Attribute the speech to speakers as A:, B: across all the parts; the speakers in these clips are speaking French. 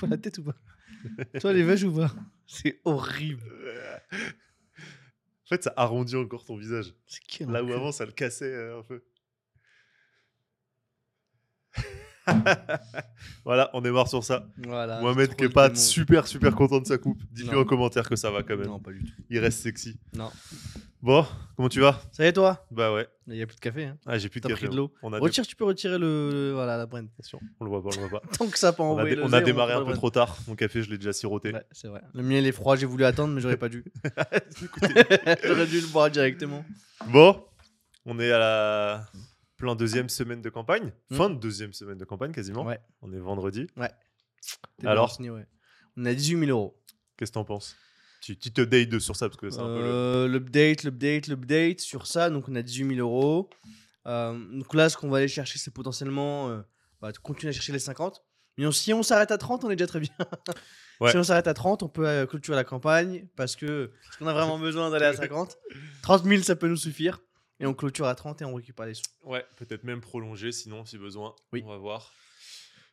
A: vois la tête ou pas Toi, les vaches ou pas C'est horrible.
B: En fait, ça arrondit encore ton visage. Là où avant, ça le cassait euh, un peu. voilà, on est mort sur ça.
A: Voilà.
B: Mohamed qui est pas super super content de sa coupe. Dites-lui en commentaire que ça va quand même.
A: Non, pas du tout.
B: Il reste sexy.
A: Non.
B: Bon, comment tu vas?
A: Ça y est, toi?
B: Bah ouais.
A: Il n'y a plus de café. Hein.
B: Ah, j'ai plus de café.
A: pris de l'eau.
B: On a,
A: Retire, tu peux retirer le. le- Voilà, la brenne.
B: on le voit pas, on le voit pas.
A: Tant que ça pas
B: On a,
A: envoyé
B: dé-
A: le
B: on a démarré un peu trop tard. Mon café, je l'ai déjà siroté.
A: Ouais, c'est vrai. Le mien, il est froid, j'ai voulu attendre, mais j'aurais pas dû. J'aurais dû le boire directement.
B: Bon, on est à la plein deuxième semaine de campagne.
A: Mm.
B: Fin de deuxième semaine de campagne quasiment.
A: Ouais.
B: On est vendredi.
A: Bien
B: Alors
A: ouais. On a 18 000 euros.
B: Qu'est-ce que t'en penses? Tu, tu te updates sur ça parce que c'est un peu le...
A: Euh, L'update, l'update, l'update sur ça. Donc, on a 18 000 euros. Euh, donc là, ce qu'on va aller chercher, c'est potentiellement euh, bah, continuer à chercher les 50. Mais si on s'arrête à 30, on est déjà très bien.
B: Ouais.
A: Si on s'arrête à 30, on peut euh, clôturer la campagne parce que parce qu'on a vraiment besoin d'aller à 50. 30 000, ça peut nous suffire. Et on clôture à 30 et on récupère les sous.
B: Ouais, peut-être même prolonger sinon si besoin.
A: Oui.
B: On va voir.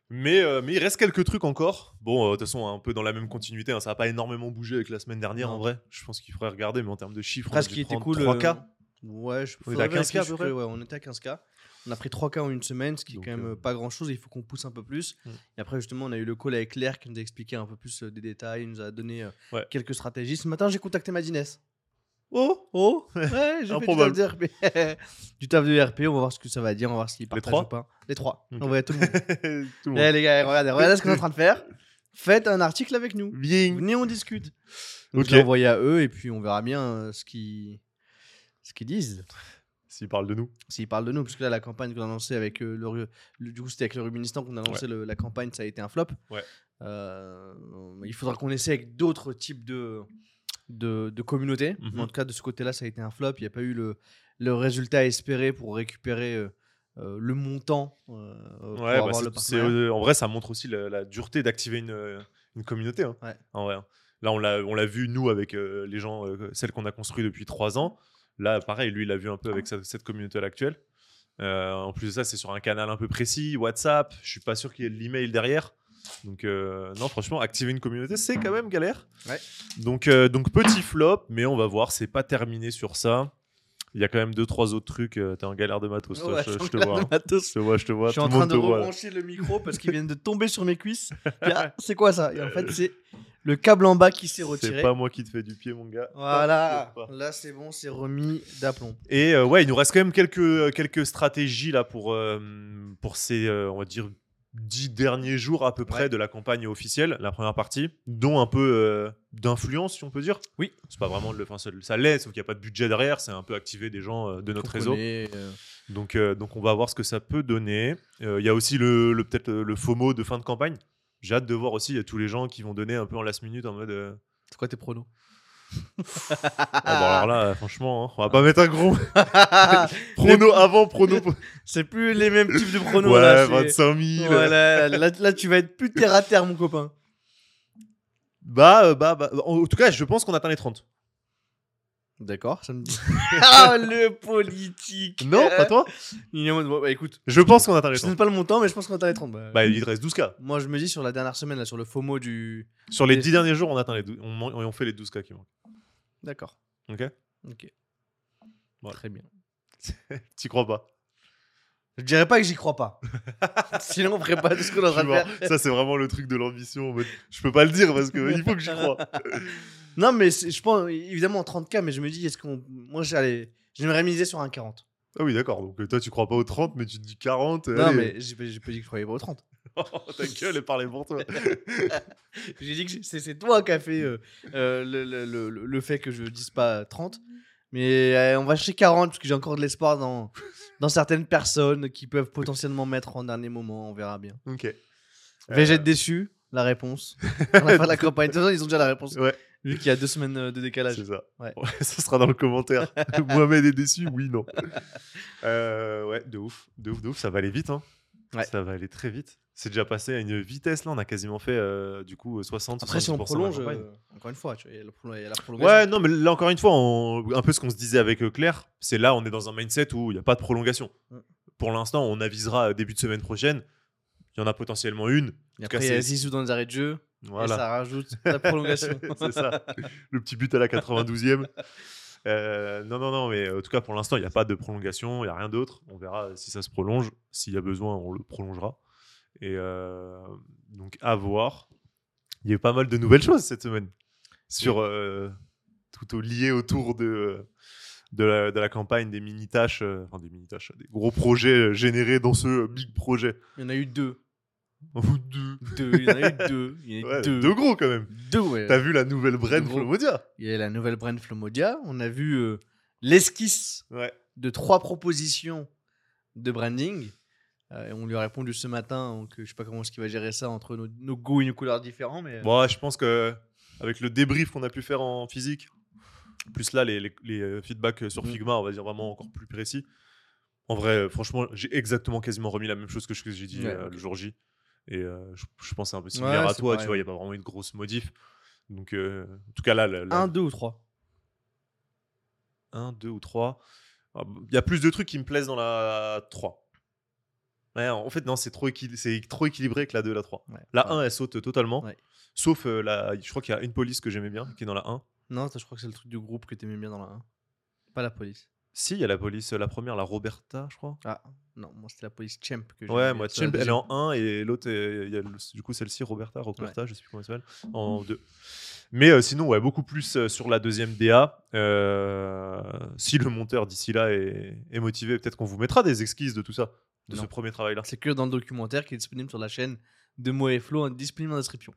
B: Mais, euh, mais il reste quelques trucs encore. Bon, euh, de toute façon, un peu dans la même continuité. hein, ça n'a pas énormément bougé avec la semaine dernière
A: Non.
B: en vrai. Je pense qu'il faudrait regarder, mais en termes de chiffres,
A: Après,
B: on
A: ce
B: a
A: qui était cool.
B: 3K.
A: euh, Ouais, je
B: On était à
A: faudrait
B: 15K à peu
A: vérifier,
B: près
A: Ouais, on était à 15K. On a pris 3K en une semaine, ce qui est
B: Donc,
A: quand même pas grand chose. Il faut qu'on pousse un peu plus.
B: Mm.
A: Et après, justement, on a eu le call avec Claire qui nous a expliqué un peu plus des détails. Il nous a donné euh,
B: Ouais.
A: quelques stratégies. Ce matin, j'ai contacté Madines. Oh, oh, ouais, j'ai fait du taf de RP. du taf de RP, on va voir ce que ça va dire, on va voir s'il partage ou pas. Les trois.
B: Ok.
A: On va tout le monde.
B: Tout le monde.
A: Eh, les gars, regardez, regardez ce qu'on est en train de faire. Faites un article avec nous.
B: Bien.
A: Venez, on discute. Donc,
B: Ok.
A: je l'ai envoyé à eux et puis on verra bien euh, ce qu'ils ce qu'ils disent.
B: S'il parle de nous.
A: S'ils parlent de nous, parce que là, la campagne qu'on a lancée avec euh, le, le- Du coup, c'était avec le Rubinistan qu'on a lancé le- la campagne, ça a été un flop.
B: Ouais.
A: Euh, il faudra qu'on essaie avec d'autres types de, de.
B: Mhm.
A: Mais en tout cas, de ce côté-là, ça a été un flop. Il n'y a pas eu le, le résultat espéré pour récupérer euh, euh, le montant euh, pour
B: Ouais, bah,
A: avoir le
B: en vrai, ça montre aussi la, la dureté d'activer une, une communauté. hein,
A: Ouais.
B: En vrai. hein. Là, on l'a, vu, nous, avec euh, les gens, celles qu'on a construites depuis trois ans. Là, pareil, lui, il l'a vu un peu avec sa- cette communauté actuelle. Euh, en plus de ça, c'est sur un canal un peu précis, WhatsApp. Je suis pas sûr qu'il y ait de l'email derrière. Donc, euh, non, franchement, activer une communauté, c'est quand même galère.
A: Ouais.
B: Donc, euh, donc, petit flop, mais on va voir. C'est pas terminé sur ça. Il y a quand même deux, trois autres trucs. euh, T'es en galère de matos, toi,
A: Ouais,
B: je,
A: je
B: je
A: suis
B: te vois. hein.
A: matos.
B: Je te vois, je te vois.
A: Je suis en train de rebrancher le micro parce qu'ils viennent de tomber sur mes cuisses. Ah, c'est quoi ça? Et en fait, c'est le câble en bas qui s'est retiré.
B: C'est pas moi qui te fais du pied, mon gars.
A: Voilà, là c'est bon, c'est remis d'aplomb.
B: Et euh, ouais, il nous reste quand même quelques, quelques stratégies là pour, euh, pour ces, euh, on va dire, dix derniers jours à peu près
A: Ouais.
B: de la campagne officielle, la première partie, dont un peu euh, d'influence, si on peut dire.
A: Oui.
B: C'est pas vraiment le, enfin, ça, ça l'est, sauf qu'il n'y a pas de budget derrière, c'est un peu activer des gens euh, de notre réseau.
A: connaît, euh,
B: Donc, donc on va voir ce que ça peut donner. Il y a aussi le, le- peut-être le, FOMO de fin de campagne. J'ai hâte de voir aussi, il y a tous les gens qui vont donner un peu en last minute en mode.
A: C'est quoi tes pronos?
B: Ah bon, alors là, franchement, hein, on va pas mettre un gros prono avant, prono.
A: C'est plus les mêmes types de pronos
B: ouais,
A: là. c'est-
B: 25 000.
A: Voilà, là, là, tu vas être plus terre à terre, mon copain.
B: Bah, euh, bah, bah, en tout cas, je pense qu'on atteint les 30.
A: D'accord, ça me dit. ah, le politique
B: Non, pas toi
A: bon, bah, écoute,
B: Je pense qu'on atteint les
A: je ne sais
B: 30.
A: pas le montant, mais je pense qu'on atteint les 30. Bah,
B: Bah, il reste 12K.
A: Moi, je me dis sur la dernière semaine, là, sur le FOMO du.
B: Sur les
A: Et-
B: 10 derniers jours, on atteint les 12 on, on fait les 12K qui manquent.
A: D'accord.
B: Ok
A: Ok. Très bien.
B: T'y crois pas
A: Je dirais pas que j'y crois pas. Sinon, on ferait pas tout ce qu'on est en train de faire.
B: Ça, c'est vraiment le truc de l'ambition. Je peux pas le dire parce qu'il faut que j'y croie.
A: Non, mais je pense évidemment en 30K, mais je me dis, est-ce qu'on. Moi, j'allais. J'aimerais miser sur un 40.
B: Ah oui, d'accord. Donc toi, tu crois pas aux 30, mais tu te dis 40.
A: Non,
B: allez.
A: mais j'ai pas j'ai pas dit que je croyais pas aux 30.
B: Ta gueule est parlée pour toi.
A: J'ai dit que c'est toi qui as fait euh, euh, le, le- le- le- le fait que je dise pas 30. Mais euh, on va chercher 40 parce que j'ai encore de l'espoir dans, dans certaines personnes qui peuvent potentiellement mettre en dernier moment. On verra bien.
B: ok.
A: Être déçu La réponse. À la fin de la campagne. De toute façon, ils ont déjà la réponse.
B: Ouais.
A: Vu qu'il y a deux semaines de décalage.
B: C'est ça.
A: Ouais.
B: ça sera dans le commentaire. Mohamed est déçu, oui, non. Euh, ouais, de ouf, de ouf, de ouf. Ça va aller vite, hein.
A: Ouais.
B: Ça va aller très vite. C'est déjà passé à une vitesse là. On a quasiment fait euh, du coup 60.
A: Après, si on
B: 70% de la
A: prolonge, euh, encore une fois, tu vois, il y a la prolo- il y a la prolongation.
B: Ouais, non, mais là encore une fois, on- un peu ce qu'on se disait avec euh, Claire, c'est là on est dans un mindset où il n'y a pas de prolongation. Pour l'instant, on avisera début de semaine prochaine. il y en a potentiellement une.
A: Et après, il y a Zizou dans les arrêts de jeu. Et
B: Voilà.
A: ça rajoute la prolongation.
B: c'est ça. Le petit but à la 92e. Euh, non, non, non, mais en tout cas, pour l'instant, il n'y a pas de prolongation, il n'y a rien d'autre. On verra si ça se prolonge. S'il y a besoin, on le prolongera. Et euh, donc, à voir. Il y a eu pas mal de nouvelles choses cette semaine. Sur euh, tout au lié autour de, de, la, de la campagne des mini-tâches, euh, enfin des mini-tâches, des gros projets euh, générés dans ce euh, big projet.
A: Il y en a eu deux.
B: Ou deux.
A: Deux. Il y en a eu deux. Il y en a eu
B: Ouais,
A: deux.
B: deux gros quand même.
A: Deux, ouais.
B: T'as vu la nouvelle
A: gros.
B: Flomodia?
A: Il y a la nouvelle brand Flomodia. On a vu euh, l'esquisse
B: Ouais.
A: de trois propositions de branding. Euh, et on lui a répondu ce matin, donc je sais pas comment est-ce qu'il va gérer ça entre nos, nos goûts et nos couleurs différents, mais euh,
B: Bon, je pense que avec le débrief qu'on a pu faire en physique, plus là les, les- les, euh, feedbacks sur
A: Mhm.
B: Figma, on va dire vraiment encore plus précis. En vrai, franchement, j'ai exactement quasiment remis la même chose que ce que j'ai dit
A: Ouais,
B: euh, le jour J. Et euh, je, je pense que c'est un peu similaire
A: Ouais,
B: à toi,
A: pareil,
B: tu vois, il n'y a pas vraiment eu de grosse modif. Donc, euh, en tout cas, là, la- la-
A: un, deux ou trois.
B: un, deux ou trois. Ah, Il y a plus de trucs qui me plaisent dans la 3. Ouais, en fait, non, c'est trop, équil- trop équilibré que la 2 et la 3.
A: Ouais.
B: La
A: Ouais.
B: 1, elle saute totalement. Sauf, euh, la, je crois qu'il y a une police que j'aimais bien, qui est dans la 1.
A: Non, je crois que c'est le truc du groupe que t'aimais bien dans la 1. Pas la police.
B: Si, il y a la police, la première, la Roberta, je crois.
A: Ah, non, moi c'était la police Champ que j'aimais
B: Ouais, moi, Champ, elle est en 1 et l'autre, est- il y a le- du coup, celle-ci, Roberta, Roberta, je sais plus comment elle s'appelle, en 2. Mais euh, sinon, ouais, beaucoup plus euh, sur la deuxième DA. Euh, si le monteur d'ici là est, est motivé, peut-être qu'on vous mettra des esquisses de tout ça, de
A: Non.
B: ce premier travail-là.
A: C'est que dans le documentaire qui est disponible sur la chaîne de Mo et Flo, disponible en description.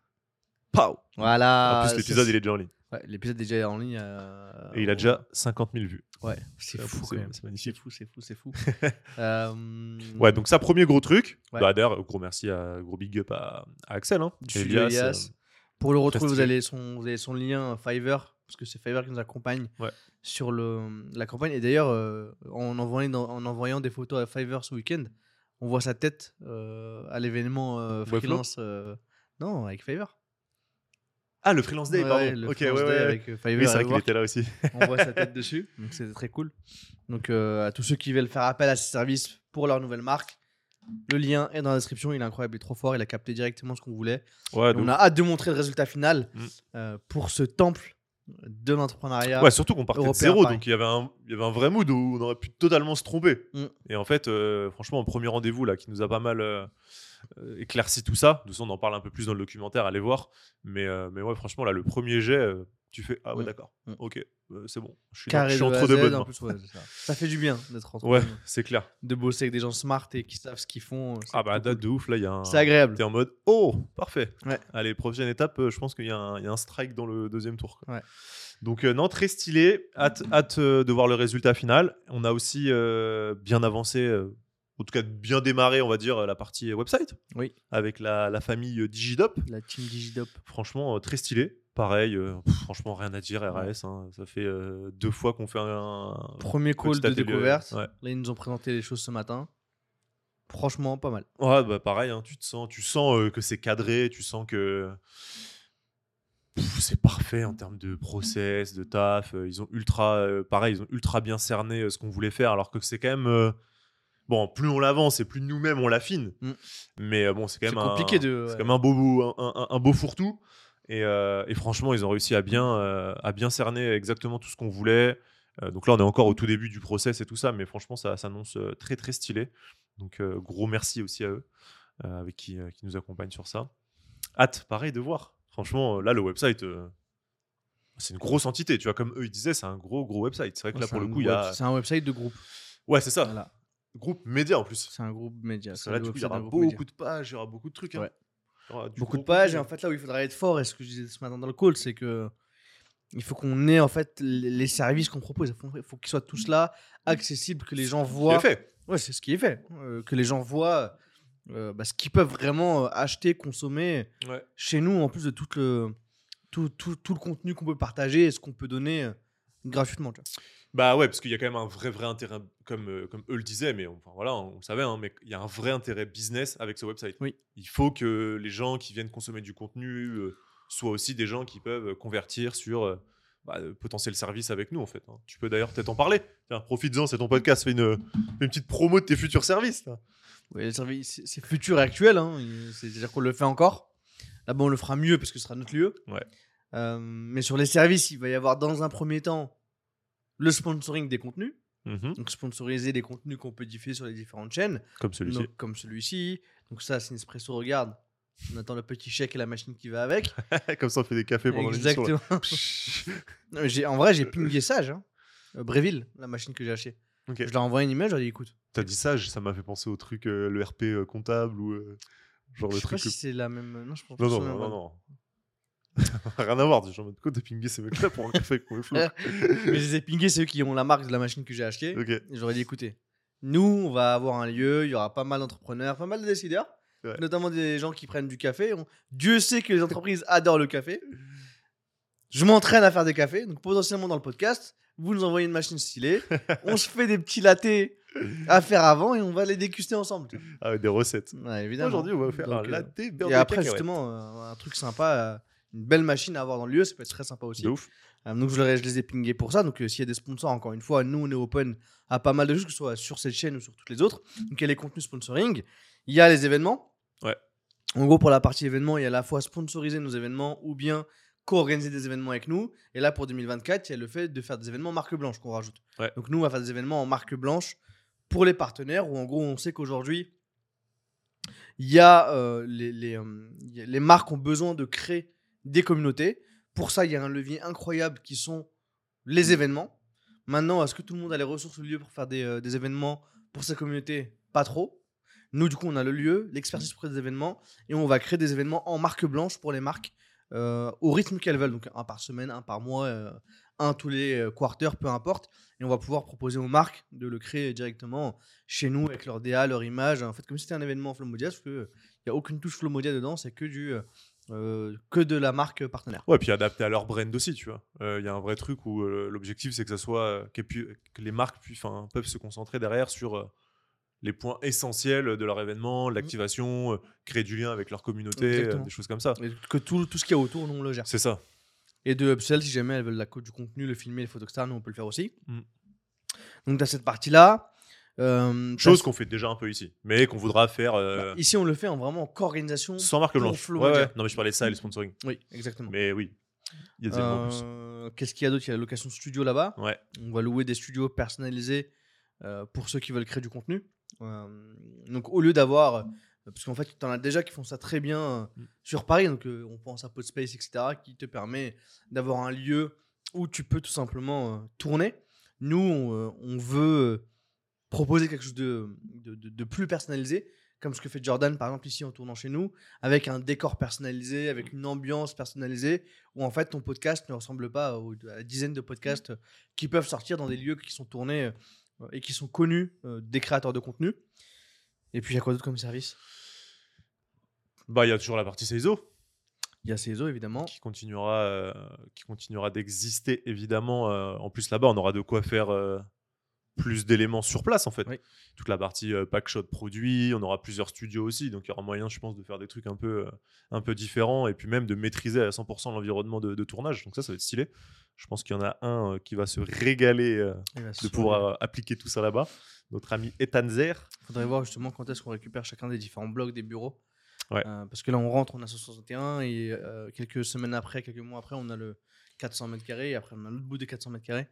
B: Pow
A: Voilà.
B: En plus, l'épisode, il est déjà en ligne.
A: Ouais, l'épisode est déjà en ligne. euh,
B: Et il a
A: on-
B: déjà 50 000 vues.
A: Ouais, c'est fou
B: c'est-
A: quand même.
B: c'est
A: C'est
B: magnifique.
A: fou, c'est fou, c'est fou. Euh,
B: Ouais, donc ça, premier gros truc.
A: Ouais.
B: Bah, D'ailleurs, gros merci, à, gros big up à, à Axel. Hein.
A: du
B: Elias,
A: Elias.
B: euh,
A: Pour le retrouver, vous avez, son, vous avez son lien Fiverr, parce que c'est Fiverr qui nous accompagne
B: Ouais.
A: sur le, la campagne. Et d'ailleurs, euh, en, envoyant, dans- en envoyant des photos à Fiverr ce week-end, on voit sa tête euh, à l'événement euh,
B: Webflow
A: freelance. euh, non, avec Fiverr.
B: Ah, le Freelance Day,
A: Ouais,
B: pardon.
A: le
B: ok,
A: Freelance
B: ouais,
A: Day
B: ouais.
A: avec euh, Fiverr
B: Oui, c'est vrai qu'il était là aussi.
A: on voit sa tête dessus, donc c'était très cool. Donc euh, à tous ceux qui veulent faire appel à ces services pour leur nouvelle marque, le lien est dans la description. Il est incroyable, il est trop fort, il a capté directement ce qu'on voulait.
B: Ouais,
A: Et
B: donc-
A: on a hâte de montrer le résultat final
B: Mm.
A: euh, pour ce temple de l'entrepreneuriat.
B: Ouais, surtout qu'on partait de zéro, donc il y, avait un, il y avait un vrai mood où on aurait pu totalement se tromper.
A: Mm.
B: Et en fait, franchement, un premier rendez-vous là qui nous a pas mal euh, euh, éclairci tout ça. De toute façon, on en parle un peu plus dans le documentaire, allez voir. Mais, euh, mais ouais, franchement, là, le premier jet, euh, tu fais Ah ouais,
A: Mm.
B: d'accord,
A: Mm.
B: ok, c'est bon. Je suis, dans- je suis
A: de
B: entre
A: à
B: deux bonnes mains.
A: plus, ouais, c'est ça. Ça fait du bien d'être entre
B: Ouais, c'est clair.
A: de bosser avec des gens smart et qui savent ce qu'ils font.
B: Ah bah, date de ouf, là, il y a un.
A: C'est agréable.
B: T'es en mode Oh, parfait.
A: Ouais.
B: Allez, prochaine étape, je pense qu'il y, a un- il y a un strike dans le deuxième tour. quoi.
A: Ouais.
B: Donc, euh, non, très stylé. Hâte, hâte euh, de voir le résultat final. On a aussi euh, bien avancé, en tout cas bien démarré, on va dire, la partie website
A: Oui,
B: avec la, la famille euh, Digidop.
A: la team Digidop.
B: Franchement, euh, très stylé. Pareil, euh, pff, franchement, rien à dire, RAS. hein. Ça fait euh, deux fois qu'on fait un.
A: Premier call de découverte.
B: ouais.
A: Là, ils nous ont présenté les choses ce matin. Franchement, pas mal.
B: Ouais, bah pareil, hein, tu te sens, tu sens euh, que c'est cadré, tu sens que c'est parfait en termes de process, de taf. ils ont ultra, pareil, ils ont ultra bien cerné ce qu'on voulait faire, alors que c'est quand même bon. Plus on l'avance et plus nous-mêmes on l'affine.
A: Mm.
B: Mais euh, bon, c'est quand même
A: compliqué
B: un,
A: de-
B: c'est
A: ouais.
B: quand même un beau, un, un- beau fourre-tout. Et, euh, et franchement, ils ont réussi à bien, euh, à bien cerner exactement tout ce qu'on voulait. Euh, donc là, on est encore au tout début du process et tout ça, mais franchement, ça s'annonce très très stylé. Donc gros merci aussi à eux, avec qui, qui nous accompagnent sur ça. Hâte, pareil, de voir. Franchement, là, le website, c'est une grosse entité. Tu vois, comme eux, ils disaient, c'est un gros gros website. C'est vrai que là, pour le coup, il y a.
A: C'est un website de groupe.
B: Ouais, c'est ça.
A: Voilà.
B: Groupe média en plus.
A: C'est un groupe média.
B: Parce que
A: c'est
B: là,
A: le
B: du coup, il y aura beaucoup
A: média.
B: de pages, il y aura beaucoup de trucs. hein.
A: Ouais. Beaucoup de pages. Et en fait, là où il faudra être fort, et ce que je disais ce matin dans le call, c'est que il faut qu'on ait en fait les services qu'on propose. Il faut, il faut qu'ils soient tous là, accessibles, que les gens voient.
B: fait.
A: Ouais, c'est ce qui est fait. Euh, que les gens voient euh, bah, ce qu'ils peuvent vraiment euh, acheter, consommer
B: Ouais.
A: chez nous, en plus de tout le, tout, tout, tout le contenu qu'on peut partager et ce qu'on peut donner gratuitement. tu vois.
B: Bah ouais, parce qu'il y a quand même un vrai, vrai intérêt, comme, euh, comme eux le disaient, mais enfin, voilà, on le savait, hein, mais il y a un vrai intérêt business avec ce website.
A: Oui.
B: Il faut que les gens qui viennent consommer du contenu euh, soient aussi des gens qui peuvent convertir sur euh, bah, de potentiel service avec nous en fait. hein. Tu peux d'ailleurs peut-être en parler. Profites-en, c'est ton podcast, fais une, une petite promo de tes futurs services.
A: service, c'est futur et actuel. Hein. C'est-à-dire qu'on le fait encore. Là-bas, on le fera mieux parce que ce sera notre lieu.
B: Ouais.
A: Euh, mais sur les services, il va y avoir dans un premier temps le sponsoring des contenus.
B: Mhm,
A: Donc, sponsoriser des contenus qu'on peut diffuser sur les différentes chaînes.
B: Comme celui-ci.
A: Donc, comme celui-ci. Donc, ça, c'est Nespresso regarde. On attend le petit chèque et la machine qui va avec.
B: Comme ça, on fait des cafés pendant.
A: Exactement. J'ai- en vrai, j'ai pingé Sage. Hein. Euh, Bréville, la machine que j'ai achetée. Je leur ai envoyé une email, je leur ai dit écoute.
B: T'as dit ça, ça m'a fait penser au truc, euh, le RP euh, comptable ou euh, genre
A: je
B: le
A: sais pas
B: truc.
A: si c'est la même. Non, je pense
B: Non, non,
A: que
B: non, non. Rien à voir, genre, de quoi t'as pingé ces mecs-là pour un café avec mon flou
A: Mais je les ai pingés, c'est eux qui ont la marque de la machine que j'ai achetée. J'aurais dit écoutez, nous, on va avoir un lieu, il y aura pas mal d'entrepreneurs, pas mal de décideurs,
B: Ouais.
A: notamment des gens qui prennent du café. On- Dieu sait que les entreprises adorent le café. Je m'entraîne à faire des cafés, donc potentiellement dans le podcast, vous nous envoyez une machine stylée, on se fait des petits latés à faire avant et on va les déguster ensemble.
B: Ah, des recettes.
A: Ouais, évidemment.
B: Aujourd'hui, on va faire
A: Donc,
B: un
A: euh,
B: latte
A: Et
B: de
A: après, justement, euh, un truc sympa, euh, une belle machine à avoir dans le lieu, ça peut être très sympa aussi.
B: De ouf.
A: Euh, donc je, les ai pingés pour ça. Donc euh, s'il y a des sponsors, encore une fois, nous on est open à pas mal de choses, que ce soit sur cette chaîne ou sur toutes les autres. Donc il y a les contenus sponsoring, il y a les événements.
B: Ouais.
A: En gros, pour la partie événements, il y a à la fois sponsoriser nos événements ou bien co-organiser des événements avec nous. Et là, pour 2024, il y a le fait de faire des événements marque blanche qu'on rajoute.
B: Ouais.
A: Donc nous, on va faire des événements en marque blanche pour les partenaires où en gros, on sait qu'aujourd'hui, il y a euh, les, les, les marques ont besoin de créer des communautés. Pour ça, il y a un levier incroyable qui sont les événements. Maintenant, est-ce que tout le monde a les ressources au lieu pour faire des, euh, des événements pour sa communauté? Pas trop. Nous, du coup, on a le lieu, l'expertise pour des événements, et on va créer des événements en marque blanche pour les marques euh, au rythme qu'elles veulent. Donc, un par semaine, un par mois, euh, un tous les quarters, peu importe. Et on va pouvoir proposer aux marques de le créer directement chez nous avec leur DA, leur image. En fait, comme si c'était un événement Flomodia, parce qu'il n'y a aucune touche Flomodia dedans, c'est que, du, euh, que de la marque partenaire.
B: Ouais, puis adapté à leur brand aussi, tu vois. Euh, Il y a un vrai truc où euh, l'objectif, c'est que ça soit que les marques puissent, enfin, peuvent se concentrer derrière sur les points essentiels de leur événement, l'activation, euh, créer du lien avec leur communauté, des choses comme ça.
A: Et que tout, tout ce qu'il y a autour, nous, on le gère.
B: C'est ça.
A: Et de upsell, si jamais elles veulent la du contenu, le filmer, les photostars, nous, on peut le faire aussi.
B: Mm.
A: Donc, tu as cette partie-là. Euh,
B: Chose qu'on fait déjà un peu ici, mais qu'on voudra faire euh,
A: bah, ici, on le fait en vraiment co-organisation.
B: sans marque blanche. Ouais, ouais. Non, mais je parlais de ça et le sponsoring.
A: Oui, exactement.
B: Mais oui, il y a des éléments en plus.
A: Euh, Qu'est-ce qu'il y a d'autre? Il y a la location studio là-bas.
B: Ouais.
A: On va louer des studios personnalisés pour ceux qui veulent créer du contenu. Donc, au lieu d'avoir. Parce qu'en fait, tu en as déjà qui font ça très bien
B: Mm.
A: sur Paris. Donc, on pense à Podspace, etc., qui te permet d'avoir un lieu où tu peux tout simplement tourner. Nous, on, on veut proposer quelque chose de, de, de- de plus personnalisé, comme ce que fait Jordan, par exemple, ici en tournant chez nous, avec un décor personnalisé, avec une ambiance personnalisée, où en fait ton podcast ne ressemble pas aux, à la dizaine de podcasts euh, qui peuvent sortir dans des lieux qui sont tournés euh, et qui sont connus euh, des créateurs de contenu. Et puis, il y a quoi d'autre comme service?
B: Bah, il y a toujours la partie CISO
A: Il y a CESO, évidemment.
B: qui continuera, euh, qui continuera d'exister évidemment. euh, en plus là-bas, on aura de quoi faire euh, plus d'éléments sur place en fait.
A: Oui.
B: Toute la partie euh, packshot produit, on aura plusieurs studios aussi, donc il y aura moyen, je pense, de faire des trucs un peu, euh, un peu différents et puis même de maîtriser à 100% l'environnement de, de tournage. Donc ça, ça va être stylé. Je pense qu'il y en a un euh, qui va se régaler euh,
A: Il
B: de pouvoir appliquer tout ça là-bas. Notre ami Ethan Zer.
A: faudrait voir justement quand est-ce qu'on récupère chacun des différents blocs des bureaux.
B: Ouais.
A: Parce que là, on rentre, on a 161 et quelques semaines après, quelques mois après, on a le 400 mètres carrés et après, on a l'autre bout des 400 mètres carrés.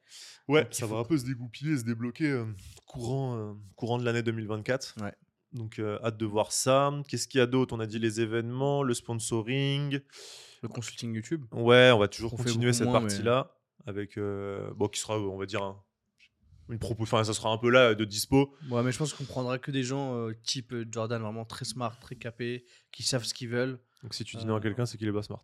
B: Ouais,
A: Donc,
B: ça va
A: faut-
B: un peu se dégoupiller, se débloquer euh, courant, euh, courant de l'année 2024.
A: Ouais.
B: Donc, euh, hâte de voir ça. Qu'est-ce qu'il y a d'autre? On a dit les événements, le sponsoring.
A: Le consulting YouTube.
B: Ouais, on va toujours
A: On
B: continuer cette
A: mais-
B: partie-là. Avec, bon, qui sera, on va dire, un- une propos. Enfin, ça sera un peu là de dispo.
A: Ouais, mais je pense qu'on prendra que des gens type Jordan, vraiment très smart, très capés, qui savent ce qu'ils veulent.
B: Donc, si tu dis non à quelqu'un, c'est qu'il est pas smart.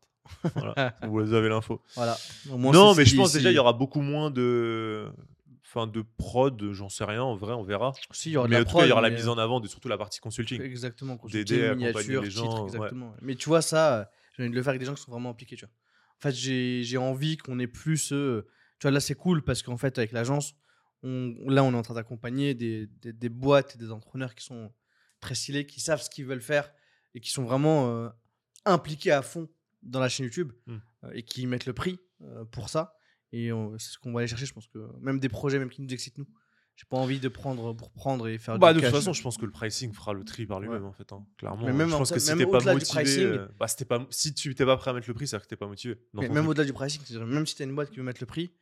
B: Voilà, vous avez l'info.
A: Voilà. Au moins,
B: Non, mais je pense déjà, il y aura beaucoup moins de. Enfin, de prod, j'en sais rien, en vrai, on verra.
A: Si, il y aura de
B: Mais
A: la
B: en tout cas, il y aura la mise en avant de surtout la partie consulting.
A: Exactement.
B: d'aider à
A: consulting,
B: accompagner
A: miniature,
B: les gens,
A: titre,
B: ouais.
A: exactement. Mais tu vois, ça, euh, j'ai envie de le faire avec des gens qui sont vraiment impliqués, tu vois. En fait, j'ai j'ai envie qu'on ait plus. euh, tu vois, là, c'est cool parce qu'en fait, avec l'agence, on, là, on est en train d'accompagner des, des, des boîtes et des entrepreneurs qui sont très stylés, qui savent ce qu'ils veulent faire et qui sont vraiment euh, impliqués à fond dans la chaîne YouTube
B: Mm.
A: euh, et qui mettent le prix euh, pour ça. Et c'est ce qu'on va aller chercher, je pense que même des projets même qui nous excitent nous. J'ai pas envie de prendre pour prendre et faire
B: Bah,
A: du
B: de toute façon, je pense que le pricing fera le tri par lui-même, en fait. hein, Clairement.
A: Mais même
B: je
A: en
B: pense que si t'es pas
A: au-delà du
B: motivé,
A: pricing-
B: euh, bah, pas, si tu t'es pas prêt à mettre le prix, c'est-à-dire que t'es pas motivé.
A: Mais même au-delà du pricing, même si t'as une boîte qui veut mettre le prix,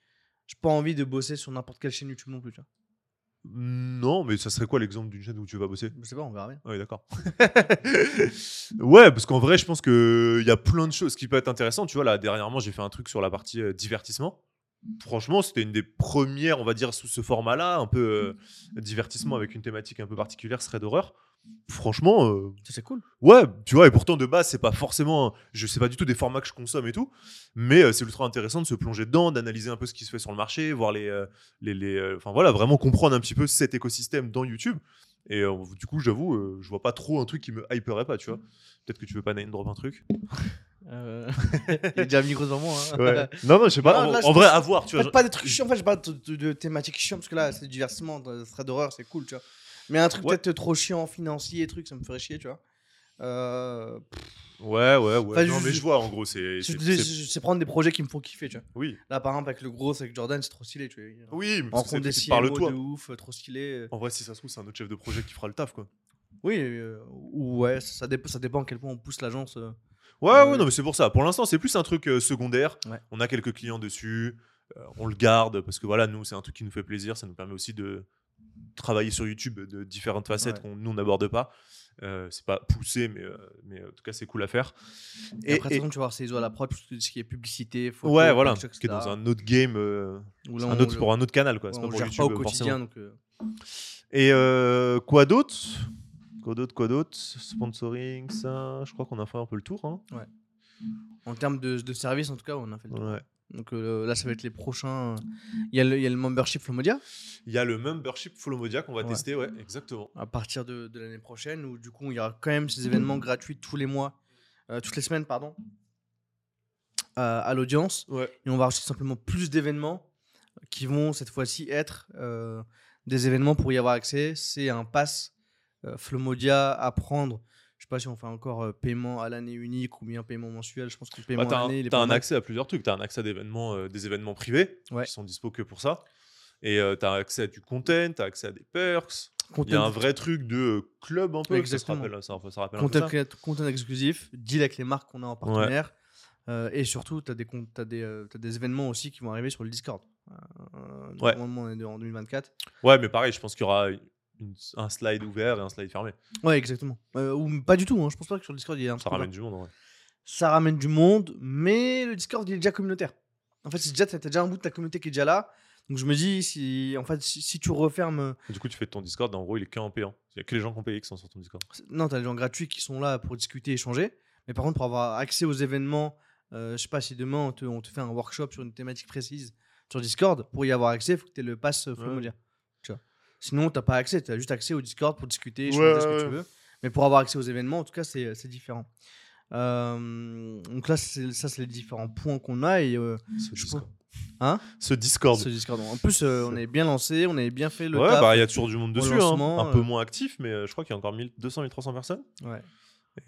A: j'ai pas envie de bosser sur n'importe quelle chaîne YouTube non plus. Tu vois.
B: Non, mais ça serait quoi l'exemple d'une chaîne où tu vas bosser?
A: Je sais pas, on verra bien.
B: Oui, d'accord. ouais, parce qu'en vrai, je pense qu'il y a plein de choses qui peuvent être intéressantes. Tu vois, là, dernièrement, j'ai fait un truc sur la partie euh, divertissement. Franchement, c'était une des premières, on va dire, sous ce format-là, un peu euh, divertissement avec une thématique un peu particulière, serait d'horreur. Franchement, euh,
A: C'est cool.
B: ouais, tu vois, et pourtant de base, c'est pas forcément, je sais pas du tout des formats que je consomme et tout, mais euh, c'est ultra intéressant de se plonger dedans, d'analyser un peu ce qui se fait sur le marché, voir les, euh, les, les, euh, enfin voilà, vraiment comprendre un petit peu cet écosystème dans YouTube. Et euh, du coup, j'avoue, euh, je vois pas trop un truc qui me hyperait pas, tu vois. Peut-être que tu veux pas name drop un truc.
A: Euh, Il est déjà un micro devant moi. hein.
B: Ouais. non, non, je sais pas.
A: Non,
B: en
A: là, je
B: en vrai,
A: pense-
B: à voir, tu
A: En fait,
B: vois.
A: pas des trucs chiants. En fait, j'ai pas de, de, de thématiques chiants parce que là, c'est du divertissement. Frais d'horreur, c'est cool, tu vois. Mais un truc
B: Ouais.
A: peut-être trop chiant, financier, truc, ça me ferait chier, tu vois. Euh,
B: Ouais, ouais, ouais.
A: Enfin,
B: non,
A: je-
B: mais je vois, en gros, c'est.
A: c'est prendre des projets qui me font kiffer, tu vois.
B: Oui,
A: Là, par exemple, avec le gros, avec Jordan, c'est trop stylé, tu vois.
B: oui, mais que c'est parle toi.
A: de ouf, euh, trop stylé.
B: En vrai, si ça se trouve, c'est un autre chef de projet qui fera le taf, quoi.
A: Oui, euh, ou ouais, ça, dépend, ça dépend à quel point on pousse l'agence. euh.
B: Ouais,
A: Ouais.
B: ouais, non, mais c'est pour ça. Pour l'instant, c'est plus un truc euh, secondaire.
A: Ouais.
B: On a quelques clients dessus. euh, on le garde parce que voilà, nous, c'est un truc qui nous fait plaisir. Ça nous permet aussi de travailler sur YouTube de différentes facettes
A: Ouais.
B: qu'on nous n'aborde pas. Euh, c'est pas poussé, mais, euh, mais en tout cas, c'est cool à faire.
A: Et,
B: Et,
A: après,
B: et-
A: tu vas voir ces à l'approche, tout ce qui est publicité, photo,
B: ouais, voilà,
A: picture,
B: qui est dans un autre game, euh,
A: là,
B: un autre,
A: le-
B: pour un autre canal, quoi.
A: ouais,
B: C'est pas pour YouTube
A: pas au
B: euh,
A: quotidien. Donc, euh,
B: Et euh, quoi d'autre? Quoi d'autre Quoi d'autre? Sponsoring, ça. Je crois qu'on a fait un peu le tour. Hein.
A: en termes de, de service, en tout cas, on a fait le tour.
B: Ouais.
A: Donc euh, là, ça va être les prochains. Il y a le, il y a le membership Flomodia
B: Il y a le membership Follomodia qu'on va
A: Ouais.
B: tester, ouais, exactement.
A: à partir de, de l'année prochaine, où du coup, il y aura quand même ces événements gratuits tous les mois, euh, toutes les semaines, pardon, à, à l'audience.
B: Ouais.
A: Et on va rajouter simplement plus d'événements qui vont cette fois-ci être euh, des événements pour y avoir accès. C'est un pass euh, Flomodia à prendre. Je sais pas si on fait encore euh, paiement à l'année unique ou bien paiement mensuel. Je pense que le paiement
B: Bah, t'as
A: à l'année, pas
B: un
A: mal.
B: accès à plusieurs trucs. T'as un accès à des événements, euh, des événements privés
A: Ouais.
B: qui sont dispo que pour ça. Et euh, t'as accès à du content, t'as accès à des perks. Il y a
A: Content-
B: un vrai truc de euh, club un peu. Ça,
A: Exactement.
B: rappelle, ça, ça rappelle un peu
A: content,
B: ça.
A: content exclusif, deal avec les marques qu'on a en partenaire. Et surtout, tu as, des, con- t'as des, événements aussi qui vont arriver sur le Discord.
B: Ouais.
A: Normalement, on est en 2024.
B: Ouais, mais pareil, je pense qu'il y aura une- un slide ouvert et un slide fermé.
A: Ouais, exactement. Euh, ou pas du tout. hein. Je pense pas que sur le Discord, il y ait un
B: Ça ramène du monde. vrai.
A: Ça ramène du monde, mais le Discord, il est déjà communautaire. En fait, c'est déjà, t'as déjà un bout de ta communauté qui est déjà là. Donc je me dis, si, en fait, si, si tu refermes.
B: Du coup, tu fais ton Discord, en gros, il est qu'en payant. Il y a que les gens qui ont payé qui sont sur ton Discord.
A: Non, tu as des gens gratuits qui sont là pour discuter, échanger. Mais par contre, pour avoir accès aux événements, euh, je sais pas si demain on te, on te fait un workshop sur une thématique précise sur Discord, pour y avoir accès, il faut que tu aies le pass euh, Flomodia. Sinon, tu pas accès, tu as juste accès au Discord pour discuter, échanger
B: Ouais,
A: ce que
B: ouais.
A: tu veux. Mais pour avoir accès aux événements, en tout cas, c'est c'est différent. Euh, donc là, c'est- ça, c'est les différents points qu'on a. Et, euh,
B: Ce
A: je
B: Discord.
A: Hein?
B: Ce Discord.
A: ce Discord. En plus, euh, on est bien lancé, on avait bien fait le
B: ouais, bah il y a toujours du monde dessus. hein. Un peu moins actif, mais je crois qu'il y a encore 1200, 1300 personnes.
A: Ouais.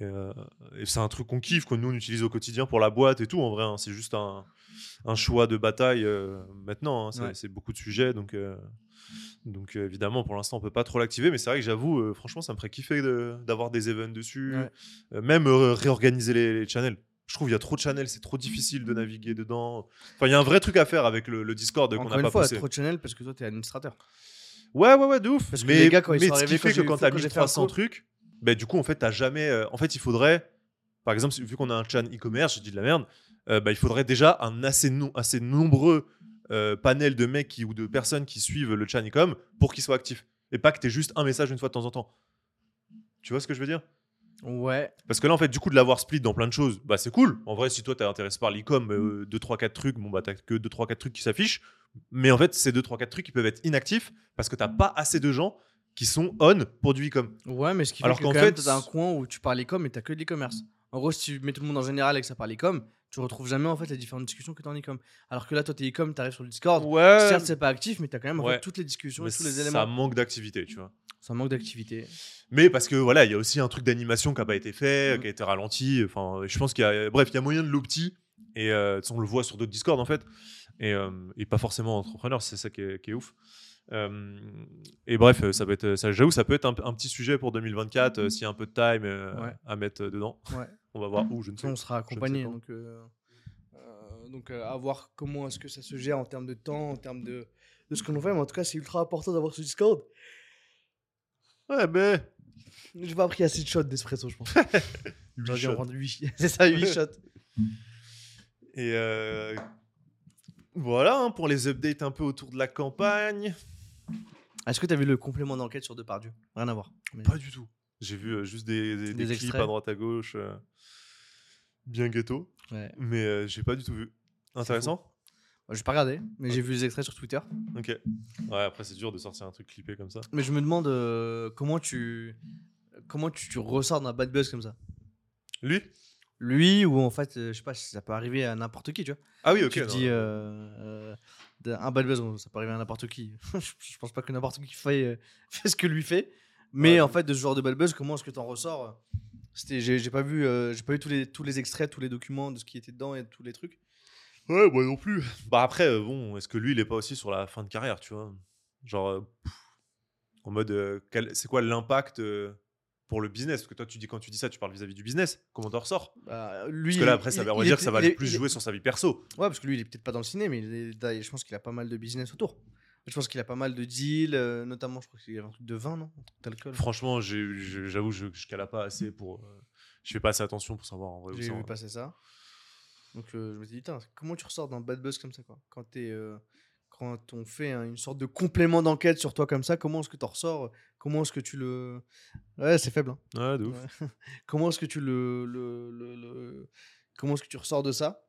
B: Et, euh, et c'est un truc qu'on kiffe, que nous on utilise au quotidien pour la boîte et tout. En vrai, hein. c'est juste un, un choix de bataille euh, maintenant. hein. C'est
A: Ouais.
B: c'est beaucoup de sujets, donc, euh, donc euh, évidemment pour l'instant on peut pas trop l'activer. Mais c'est vrai que j'avoue, euh, franchement, ça me ferait kiffer de- d'avoir des events dessus,
A: Ouais.
B: Euh, même réorganiser les, les channels. Je trouve qu'il y a trop de channels, c'est trop difficile de naviguer dedans. Enfin, il y a un vrai truc à faire avec le, le Discord qu'on n'a pas
A: fois,
B: poussé.
A: trop de channel parce que toi, tu es administrateur.
B: Ouais, ouais, ouais, de ouf.
A: Parce que
B: mais
A: les gars, quand ils
B: mais
A: sont
B: ce qui fait que quand
A: fait un
B: 1300
A: cours-
B: trucs, bah, du coup, en fait, t'as jamais. euh, en fait, il faudrait. Par exemple, vu qu'on a un channel e-commerce, je dis de la merde, euh, bah, il faudrait déjà un assez, no- assez nombreux euh, panel de mecs qui, ou de personnes qui suivent le channel e-com pour qu'ils soient actifs. Et pas que t'aies juste un message une fois de temps en temps. Tu vois ce que je veux dire?
A: Ouais.
B: Parce que là, en fait, du coup, de l'avoir split dans plein de choses, bah, c'est cool. En vrai, si toi, t'es intéressé par l'e-com, euh, 2, 3, 4 trucs, bon, bah, t'as que 2, 3, 4 trucs qui s'affichent. Mais en fait, ces 2, 3, 4 trucs, ils peuvent être inactifs parce que t'as pas assez de gens qui sont on pour du e-com.
A: Ouais, mais ce qui fait
B: Alors
A: que
B: qu'en
A: quand même,
B: fait,
A: t'as un coin où tu parles e-com et t'as que de l'e-commerce. En gros, si tu mets tout le monde en général et que ça parle e-com, tu retrouves jamais en fait les différentes discussions que t'as en e-com. Alors que là, toi, t'es e-com, t'arrives sur le Discord.
B: Ouais.
A: Certes, c'est pas actif, mais t'as quand même en
B: Ouais.
A: fait, toutes les discussions et tous les
B: ça
A: éléments.
B: manque d'activité, tu vois.
A: Ça manque d'activité.
B: Mais parce que voilà, il y a aussi un truc d'animation qui n'a pas été fait,
A: Mm.
B: qui a été ralenti. Enfin, je pense qu'il y a, bref, il y a moyen de l'opti. Et euh, on le voit sur d'autres Discord en fait. et, euh, et pas forcément entrepreneur, c'est ça qui est, qui est ouf. Euh, et bref, euh, ça peut être, ça, j'avoue, ça peut être un, un petit sujet pour 2024 euh, s'il y a un peu de time euh,
A: Ouais.
B: à mettre dedans.
A: Ouais.
B: On va voir où, je ne sais
A: on sera accompagné.
B: pas.
A: Donc, euh, euh, donc euh, à voir comment est-ce que ça se gère en termes de temps, en termes de, de ce qu'on fait. Mais en tout cas, c'est ultra important d'avoir ce Discord.
B: Ouais, mais.
A: J'ai pas pris assez de shots d'espresso, je pense. J'aurais dû en
B: shots.
A: prendre 8. c'est ça, 8 shots.
B: Et euh, voilà hein, pour les updates un peu autour de la campagne.
A: Est-ce que tu as vu le complément d'enquête sur Depardieu? Rien à voir. Mais-
B: Pas du tout. J'ai vu euh, juste des, des, des
A: Des
B: clips
A: extraits.
B: à droite à gauche, euh, bien ghetto,
A: Ouais.
B: mais euh, j'ai pas du tout vu. Intéressant?
A: J'ai pas regardé, mais j'ai vu les extraits sur Twitter.
B: Ok. Ouais, après c'est dur de sortir un truc clippé comme ça.
A: Mais je me demande euh, comment tu comment tu, tu ressors d'un bad buzz comme ça?
B: Lui?
A: Lui ou en fait, euh, je sais pas, ça peut arriver à n'importe qui, tu vois.
B: Ah oui, ok.
A: tu te dis euh, euh, un bad buzz, ça peut arriver à n'importe qui. je, pense pas que n'importe qui fait, euh, fait ce que lui fait. Mais
B: Ouais.
A: en fait, de ce genre de bad buzz, comment est-ce que t'en ressors euh, C'était, j'ai pas vu, euh, j'ai pas vu tous les tous les extraits, tous les documents de ce qui était dedans et tous les trucs.
B: Ouais, moi non plus. Bah après, bon, est-ce que lui, il est pas aussi sur la fin de carrière, tu vois? Genre, euh, pff, en mode, euh, quel- c'est quoi l'impact pour le business Parce que toi, tu dis quand tu dis ça, tu parles vis-à-vis du business. Comment t'en ressors?
A: Bah, lui,
B: Parce que là, après, ça
A: il-
B: va on va dire que ça va
A: il
B: plus
A: il
B: jouer sur sa vie perso.
A: Ouais, parce que lui, il est peut-être pas dans le ciné, mais il est- je pense qu'il a pas mal de business autour. Je pense qu'il a pas mal de deals, euh, notamment, je crois qu'il y avait un truc de vin, non? D'alcool.
B: Franchement, j'avoue, je, je cala pas assez pour. euh, je fais pas assez attention pour savoir en vrai
A: J'ai vu passer ça. Donc euh, je me suis dit, putain, comment tu ressors d'un bad buzz comme ça, quoi? Quand t'es, euh, quand on fait un- une sorte de complément d'enquête sur toi comme ça, comment est-ce que tu ressors Comment est-ce que tu le. Ouais, c'est faible. hein.
B: Ouais, de ouf.
A: Ouais. comment est-ce que tu le, le, le- le- Comment est-ce que tu ressors de ça?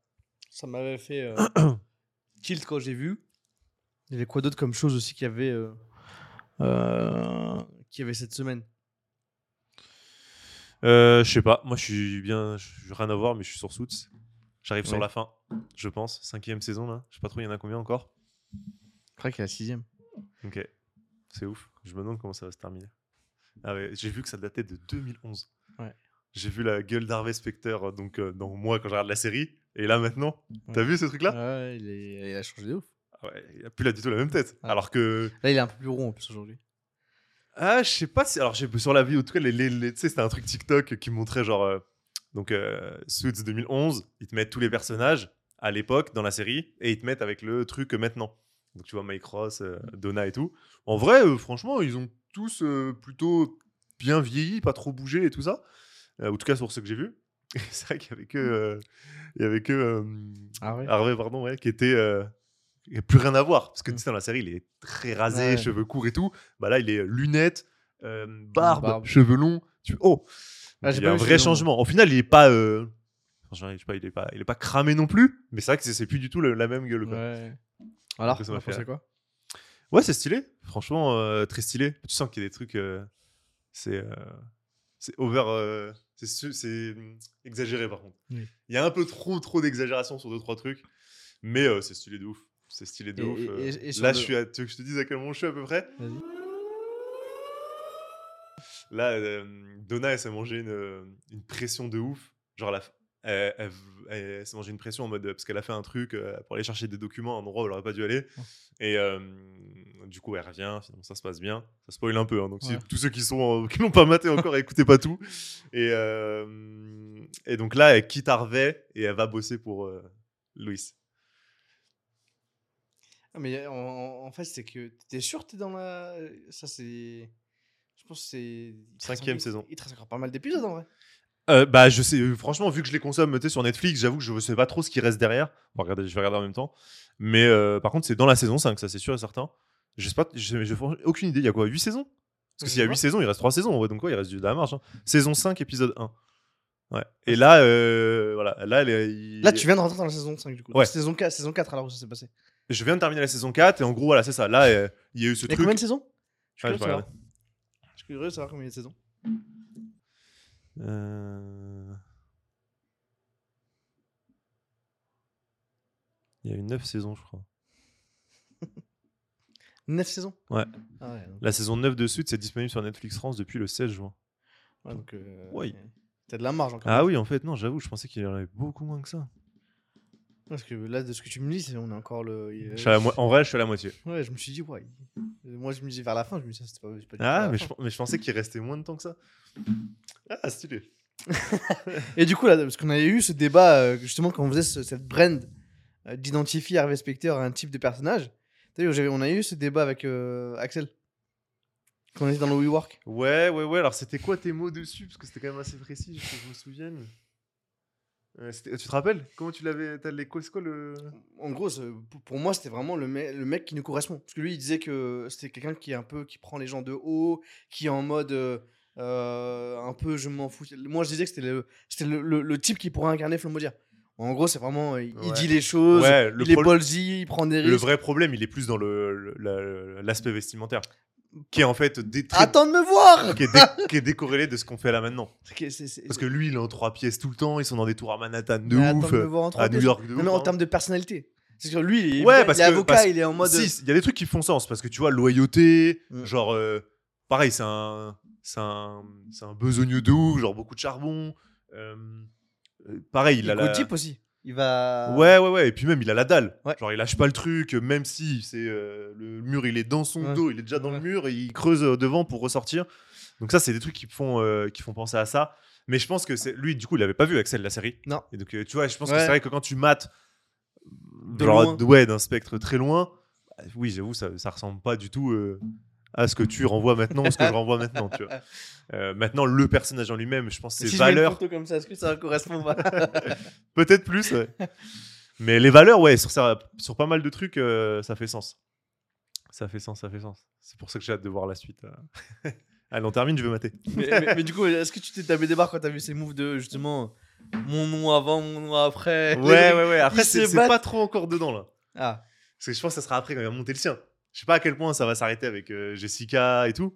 A: Ça m'avait fait euh, tilt quand j'ai vu. Il y avait quoi d'autre comme chose aussi qu'il y avait, euh, euh, qu'il y avait cette semaine?
B: Euh, je sais pas, moi je suis bien, je rien à voir, mais je suis sur Suits. J'arrive sur la fin, je pense. Cinquième saison là, je sais pas trop, il y en a combien encore?
A: Je crois qu'il y a la sixième.
B: Ok, c'est ouf. Je me demande comment ça va se terminer. Ah ouais, j'ai vu que ça datait de 2011.
A: Ouais.
B: J'ai vu la gueule d'Harvey Specter euh, donc euh, dans moi quand je regarde la série, et là maintenant, t'as vu ce truc là
A: Ouais, il, est- il a changé de ouf.
B: Ah ouais, Il a plus là du tout la même tête. Alors que
A: Là, il est un peu plus rond en plus aujourd'hui.
B: Ah, je sais pas si. Alors, j'ai sur la vie, en tout cas, les, les- les- tu sais, c'était un truc TikTok qui montrait genre. euh, donc, euh, Suits 2011, ils te mettent tous les personnages à l'époque dans la série et ils te mettent avec le truc maintenant. Donc, tu vois, Mike Ross, euh, Donna et tout. En vrai, euh, franchement, ils ont tous euh, plutôt bien vieilli, pas trop bougé et tout ça. En tout cas, sur ce que j'ai vu. C'est vrai qu'il y avait que. euh, il y avait que.
A: Ah ouais
B: Harvey, pardon, ouais, qui était. il n'y a plus rien à voir. Parce que tu sais, dans la série, il est très rasé,
A: Ouais.
B: cheveux courts et tout. Bah là, il est lunettes, euh, barbe,
A: Barbe.
B: cheveux longs. Tu... Oh
A: Ah,
B: Il y a un vrai changement. Au final, il est pas. euh, franchement, je sais pas, il est pas, il est pas cramé non plus. Mais c'est vrai que c'est- plus du tout le- la même gueule.
A: Ouais. Alors,
B: ça m'a fait
A: quoi?
B: Ouais, c'est stylé. Franchement, euh, très stylé. Tu sens qu'il y a des trucs. euh, c'est. euh, c'est over. euh, c'est hum, exagéré par contre.
A: Oui.
B: Il y a un peu trop, trop d'exagération sur deux, trois trucs. Mais euh, c'est stylé de ouf. C'est stylé de
A: Et-
B: ouf.
A: et- et- et sur
B: Là,
A: le-
B: je suis à, tu veux que je te dise à quel moment je suis à peu près?
A: Vas-y.
B: Là, euh, Donna, elle s'est mangé une, une pression de ouf. Genre, la, elle, elle- s'est mangé une pression en mode. Parce qu'elle a fait un truc euh, pour aller chercher des documents à un endroit où elle aurait pas dû aller. Et euh, du coup, elle revient. Finalement, ça se passe bien. Ça spoil un peu. hein, donc, si-
A: Ouais.
B: tous ceux qui sont euh, qui l'ont pas maté encore, écoutez pas tout. Et, euh, et donc là, elle quitte Harvey et elle va bosser pour euh, Louis.
A: Ah, mais en, fait, c'est que t'es sûr que t'es dans la. Ça, c'est. Je pense que c'est.
B: Cinquième saison.
A: Il te reste encore pas mal d'épisodes en vrai.
B: Euh, bah, je sais, euh, franchement, vu que je les consomme sur Netflix, j'avoue que je sais pas trop ce qui reste derrière. Bon, regardez, je vais regarder en même temps. Mais euh, par contre, c'est dans la saison 5, ça c'est sûr et certain. Je sais pas, j'ai aucune idée. Il y a quoi 8 saisons? Parce que s'il y a
A: sais
B: 8
A: pas.
B: saisons, il reste 3 saisons. donc quoi, il reste de la marge. hein. Saison 5, épisode 1. Ouais. Et là, euh, voilà. Là, il-
A: Là, tu viens de rentrer dans la saison 5 du coup.
B: Ouais.
A: Saison 4, saison 4 alors où ça s'est passé.
B: je viens de terminer la saison 4 et en gros, voilà, c'est ça. Là, il y a eu ce
A: Il y a
B: truc.
A: combien de saisons? Je suis curieux de savoir. Je suis curieux de savoir combien il y a de saisons.
B: Euh, Il y a eu 9 saisons, je crois.
A: 9 saisons?
B: Ouais.
A: Ah ouais, donc,
B: La saison 9 de Suite, c'est disponible sur Netflix France depuis le 16 juin.
A: ouais, donc, euh,
B: Oui.
A: T'as de la marge encore.
B: Ah oui, en fait, non, j'avoue, je pensais qu'il y en avait beaucoup moins que ça.
A: Parce que là, de ce que tu me dis, c'est- on est encore le.
B: En vrai, je suis à la moitié.
A: Ouais, je me suis dit, ouais. Moi, je me dis vers la fin, je me dis, c'était pas, pas du
B: Ah, mais je, mais je pensais qu'il restait moins de temps que ça. Ah, stylé.
A: Et du coup, là, parce qu'on avait eu ce débat, euh, justement, quand on faisait ce- cette brand euh, d'identifier Harvey Specter à un type de personnage. Tu sais, j'avais- on a eu ce débat avec euh, Axel. Quand on était dans le WeWork.
B: Ouais, ouais, ouais. Alors, c'était quoi tes mots dessus? Parce que c'était quand même assez précis, que je me souvienne. Euh, tu te rappelles? Comment tu l'avais t'as les- C'est quoi le.
A: En gros, pour- moi, c'était vraiment le, me- le mec qui nous correspond. Parce que lui, il disait que c'était quelqu'un qui est un peu, qui prend les gens de haut, qui est en mode euh, euh, un peu, je m'en fous. Moi, je disais que c'était le, c'était le, le- le type qui pourrait incarner Flomodia. En gros, c'est vraiment, il
B: Ouais.
A: dit les choses,
B: Ouais, le
A: il est ballsy, il prend des risques.
B: Le vrai problème, il est plus dans le- l'aspect vestimentaire. Qui est en fait très-
A: Attends de me voir
B: qui, est dé- qui est décorrélé de ce qu'on fait là maintenant. Parce que lui, il est en trois pièces tout le temps. Ils sont dans des tours à Manhattan de
A: Mais
B: ouf.
A: de me voir en trois
B: À New. York de
A: Non,
B: ouf.
A: mais en
B: hein.
A: termes de personnalité. C'est que lui, il est,
B: Ouais, parce
A: avocat,
B: parce-
A: il est en mode.
B: Si, il y a des trucs qui font sens parce que tu vois, loyauté,
A: Mm.
B: genre, euh, pareil, c'est un, c'est un, c'est un besogneux de ouf, genre beaucoup de charbon. euh, euh, pareil, il a la.
A: Aussi. Il va.
B: Ouais, ouais, ouais, et puis même il a la dalle.
A: Ouais.
B: Genre il lâche pas le truc, même si c'est euh, le mur il est dans son
A: Ouais.
B: dos, il est déjà dans
A: Ouais.
B: le mur et il creuse euh, devant pour ressortir. Donc ça, c'est des trucs qui font, euh, qui font penser à ça. Mais je pense que c'est lui, du coup, il avait pas vu Axel la série.
A: Non.
B: Et donc tu vois, je pense que c'est vrai que quand tu mates,
A: De
B: genre,
A: loin.
B: ouais, d'un spectre très loin, bah, oui, j'avoue, ça, ça ressemble pas du tout euh, à ce que tu renvoies maintenant, ce que je renvoie maintenant. Tu vois. Euh, maintenant, le personnage en lui-même, je pense,
A: Et
B: ses
A: si je mets une
B: valeurs,
A: photo comme ça, est-ce que ça correspond pas
B: peut-être plus. ouais. Mais les valeurs, ouais, sur, ça, sur pas mal de trucs, euh, ça fait sens. Ça fait sens, ça fait sens. C'est pour ça que j'ai hâte de voir la suite. euh. Allez, on termine, je veux mater.
A: mais, mais- mais du coup, est-ce que tu t'es tapé des barres quand t'as vu ces moves de justement mon nom avant, mon nom après?
B: Ouais, ouais, ouais. Après, c'est pas trop encore dedans, là.
A: Ah,
B: Parce que je pense que ça sera après quand il va monter le sien. Je sais pas à quel point ça va s'arrêter avec euh, Jessica et tout.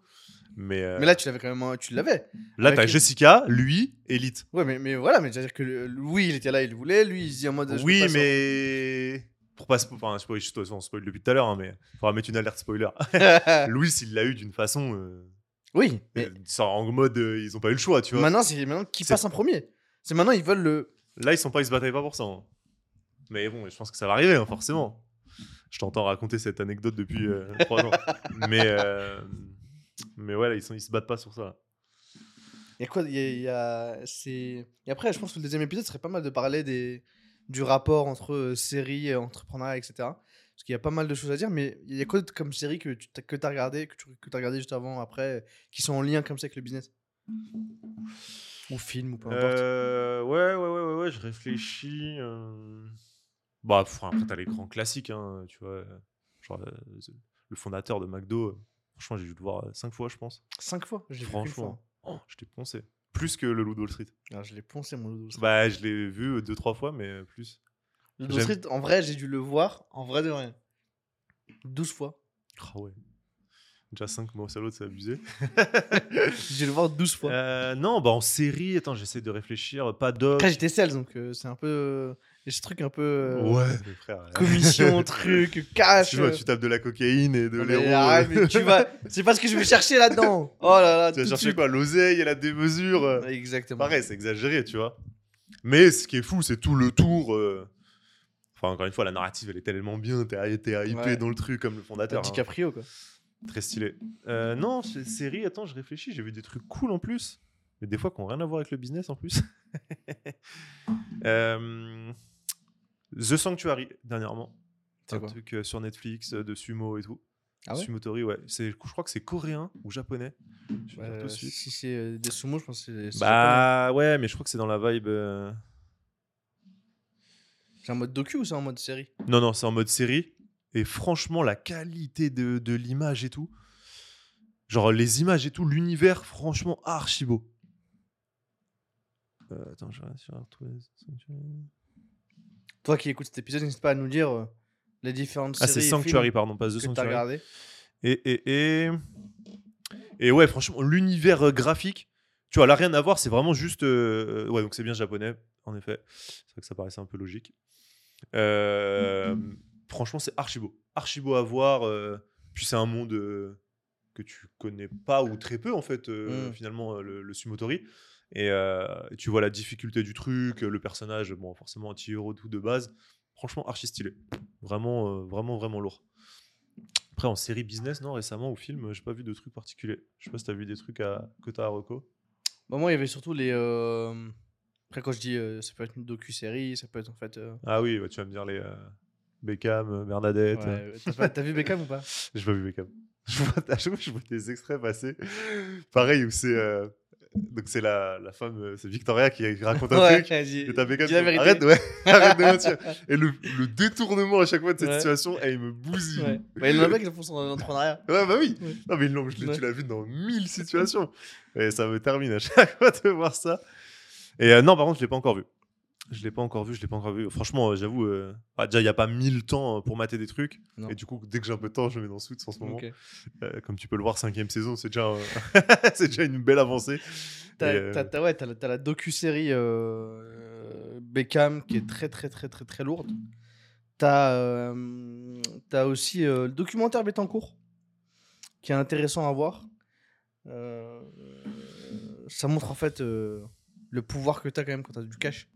B: Mais, euh,
A: mais là, tu l'avais quand même. Tu l'avais.
B: là, t'as Jessica, lui, Elite.
A: Ouais, mais, mais voilà, mais c'est-à-dire que oui, il était là, il voulait. Lui, il se dit en mode. je
B: Oui,
A: pas
B: mais. Pour pas spoiler, enfin, de toute façon, on spoil depuis tout à l'heure, hein, mais faudra mettre une alerte spoiler. Louis, il l'a eu d'une façon. euh,
A: oui, mais
B: en mode, euh, ils ont pas eu le choix, tu vois.
A: maintenant, c'est maintenant qui passe en premier. C'est maintenant, ils veulent le.
B: Là, ils sont pas, ils se bataillent pas pour ça. hein. Mais bon, je pense que ça va arriver, hein, forcément. Je t'entends raconter cette anecdote depuis euh, trois ans. Mais, euh, mais ouais, là, ils, sont, ils se battent pas sur ça.
A: Il y a quoi il y a, il y a- c'est... Et après, je pense que le deuxième épisode serait pas mal de parler des... du rapport entre euh, série, euh, entrepreneuriat, etc. Parce qu'il y a pas mal de choses à dire, mais il y a quoi comme série que tu as, que as regardé, que tu que as regardé juste avant, après, qui sont en lien comme ça avec le business? Ou film, ou peu importe.
B: Euh, ouais, ouais, ouais, ouais, ouais, je réfléchis. euh. Bah, pff, après, t'as les grands classiques, hein, tu vois. Genre, euh, le fondateur de McDo, euh, franchement, j'ai dû le voir euh, cinq fois, je pense.
A: Cinq fois? Je l'ai vu qu'une
B: Franchement, oh, je t'ai poncé. Plus que le Loup de Wall Street.
A: Alors, je l'ai poncé, mon Ludo Street.
B: Bah, je l'ai vu euh, deux, trois fois, mais euh, plus.
A: Le
B: j'aime-
A: Street, en vrai, j'ai dû le voir, en vrai de rien. 12 fois.
B: Ah ouais. Déjà 5 mois sur l'autre, c'est abusé.
A: J'ai dû le voir 12 fois.
B: Euh, non, bah en série, attends, j'essaie de réfléchir. Pas d'offre.
A: Après, j'étais sales, donc euh, c'est un peu. A ce truc un peu. euh,
B: Ouais, frère.
A: Commission, truc, cash.
B: tu vois,
A: euh.
B: tu tapes de la cocaïne et de l'héros.
A: arrête,
B: euh,
A: mais tu vas. C'est pas ce que je vais chercher là-dedans. Oh là là.
B: tu vas chercher
A: suite.
B: quoi L'oseille et la démesure.
A: Exactement.
B: Pareil, c'est exagéré, tu vois. Mais ce qui est fou, c'est tout le tour. euh, Enfin, encore une fois, la narrative, elle est tellement bien. T'es t'es hypé
A: Ouais.
B: dans le truc comme le fondateur. hein.
A: DiCaprio, quoi.
B: Très stylé. Euh, non, c'est- série, attends, je réfléchis. J'ai vu des trucs cool en plus. Mais des fois qui n'ont rien à voir avec le business en plus. Euh, The Sanctuary, dernièrement.
A: C'est
B: un truc euh, sur Netflix euh, de sumo et tout.
A: Ah ouais
B: Sumotori, ouais. Je crois que c'est coréen ou japonais. Je vais
A: Euh,
B: tout de suite.
A: Si c'est euh, des sumo, je pense que c'est.
B: Bah ouais, mais je crois que c'est dans la vibe. euh.
A: C'est en mode docu ou c'est en mode série
B: Non, non, c'est en mode série. Et franchement, la qualité de, de l'image et tout. Genre les images et tout, l'univers, franchement, archi beau. Euh, attends, je sur retrouver Sanctuary.
A: Toi qui écoutes cet épisode, n'hésite pas à nous dire euh, les différentes
B: Ah,
A: séries.
B: c'est
A: et
B: Sanctuary,
A: films
B: pardon, pas The Sanctuary.
A: regardé.
B: Et, et, et... et ouais, franchement, l'univers euh, graphique, tu vois, là, rien à voir, c'est vraiment juste. euh, Ouais, donc c'est bien japonais, en effet. C'est vrai que ça paraissait un peu logique. Euh, Franchement, c'est archi beau. Archi beau à voir. euh, Puis c'est un monde euh, que tu connais pas ou très peu, en fait, euh,
A: Mm.
B: finalement, euh, le, le Sumotori. Et euh, tu vois la difficulté du truc, le personnage, bon, forcément anti-héros tout de base. franchement archi stylé. Vraiment, euh, vraiment, vraiment lourd. Après, en série business, non, récemment, ou film, j'ai pas vu de trucs particuliers. Je sais pas si t'as vu des trucs à, que t'as à Reco.
A: Bah, moi, il y avait surtout les. euh, Après, quand je dis euh, ça peut être une docu-série, ça peut être en fait. euh,
B: Ah oui, tu vas me dire les Beckham, Bernadette.
A: ouais, T'as vu Beckham ou pas?
B: J'ai pas vu Beckham. Je vois, je vois des extraits passer. Pareil, où c'est. Donc, c'est la, la femme, euh, c'est Victoria qui raconte un
A: Ouais,
B: truc. t'as
A: la vérité.
B: Arrête, ouais, arrête de mentir. Et le, le détournement à chaque fois de cette
A: Ouais.
B: situation, il me bousille.
A: Ouais. Bah, il y en a pas qui font son entrepreneuriat.
B: Ouais, bah oui. Non, mais je
A: Ouais.
B: tu l'as vu dans mille situations. Et ça me termine à chaque fois de voir ça. Et euh, non, par contre, je l'ai pas encore vu. Je l'ai pas encore vu, je l'ai pas encore vu. Franchement, euh, j'avoue, euh, bah, déjà, il n'y a pas mille temps euh, pour mater des trucs.
A: Non.
B: Et du coup, dès que j'ai un peu de temps, je mets dans Suits en ce moment. Euh, comme tu peux le voir, cinquième saison, c'est déjà, euh, c'est déjà une belle avancée.
A: T'as t'as- t'as- ouais, t'as la, la docu-série Beckham qui est très très très très très lourde. T'as t'as aussi le documentaire Bettencourt qui est intéressant à voir. Ça montre en fait le pouvoir que t'as quand même quand t'as du cash.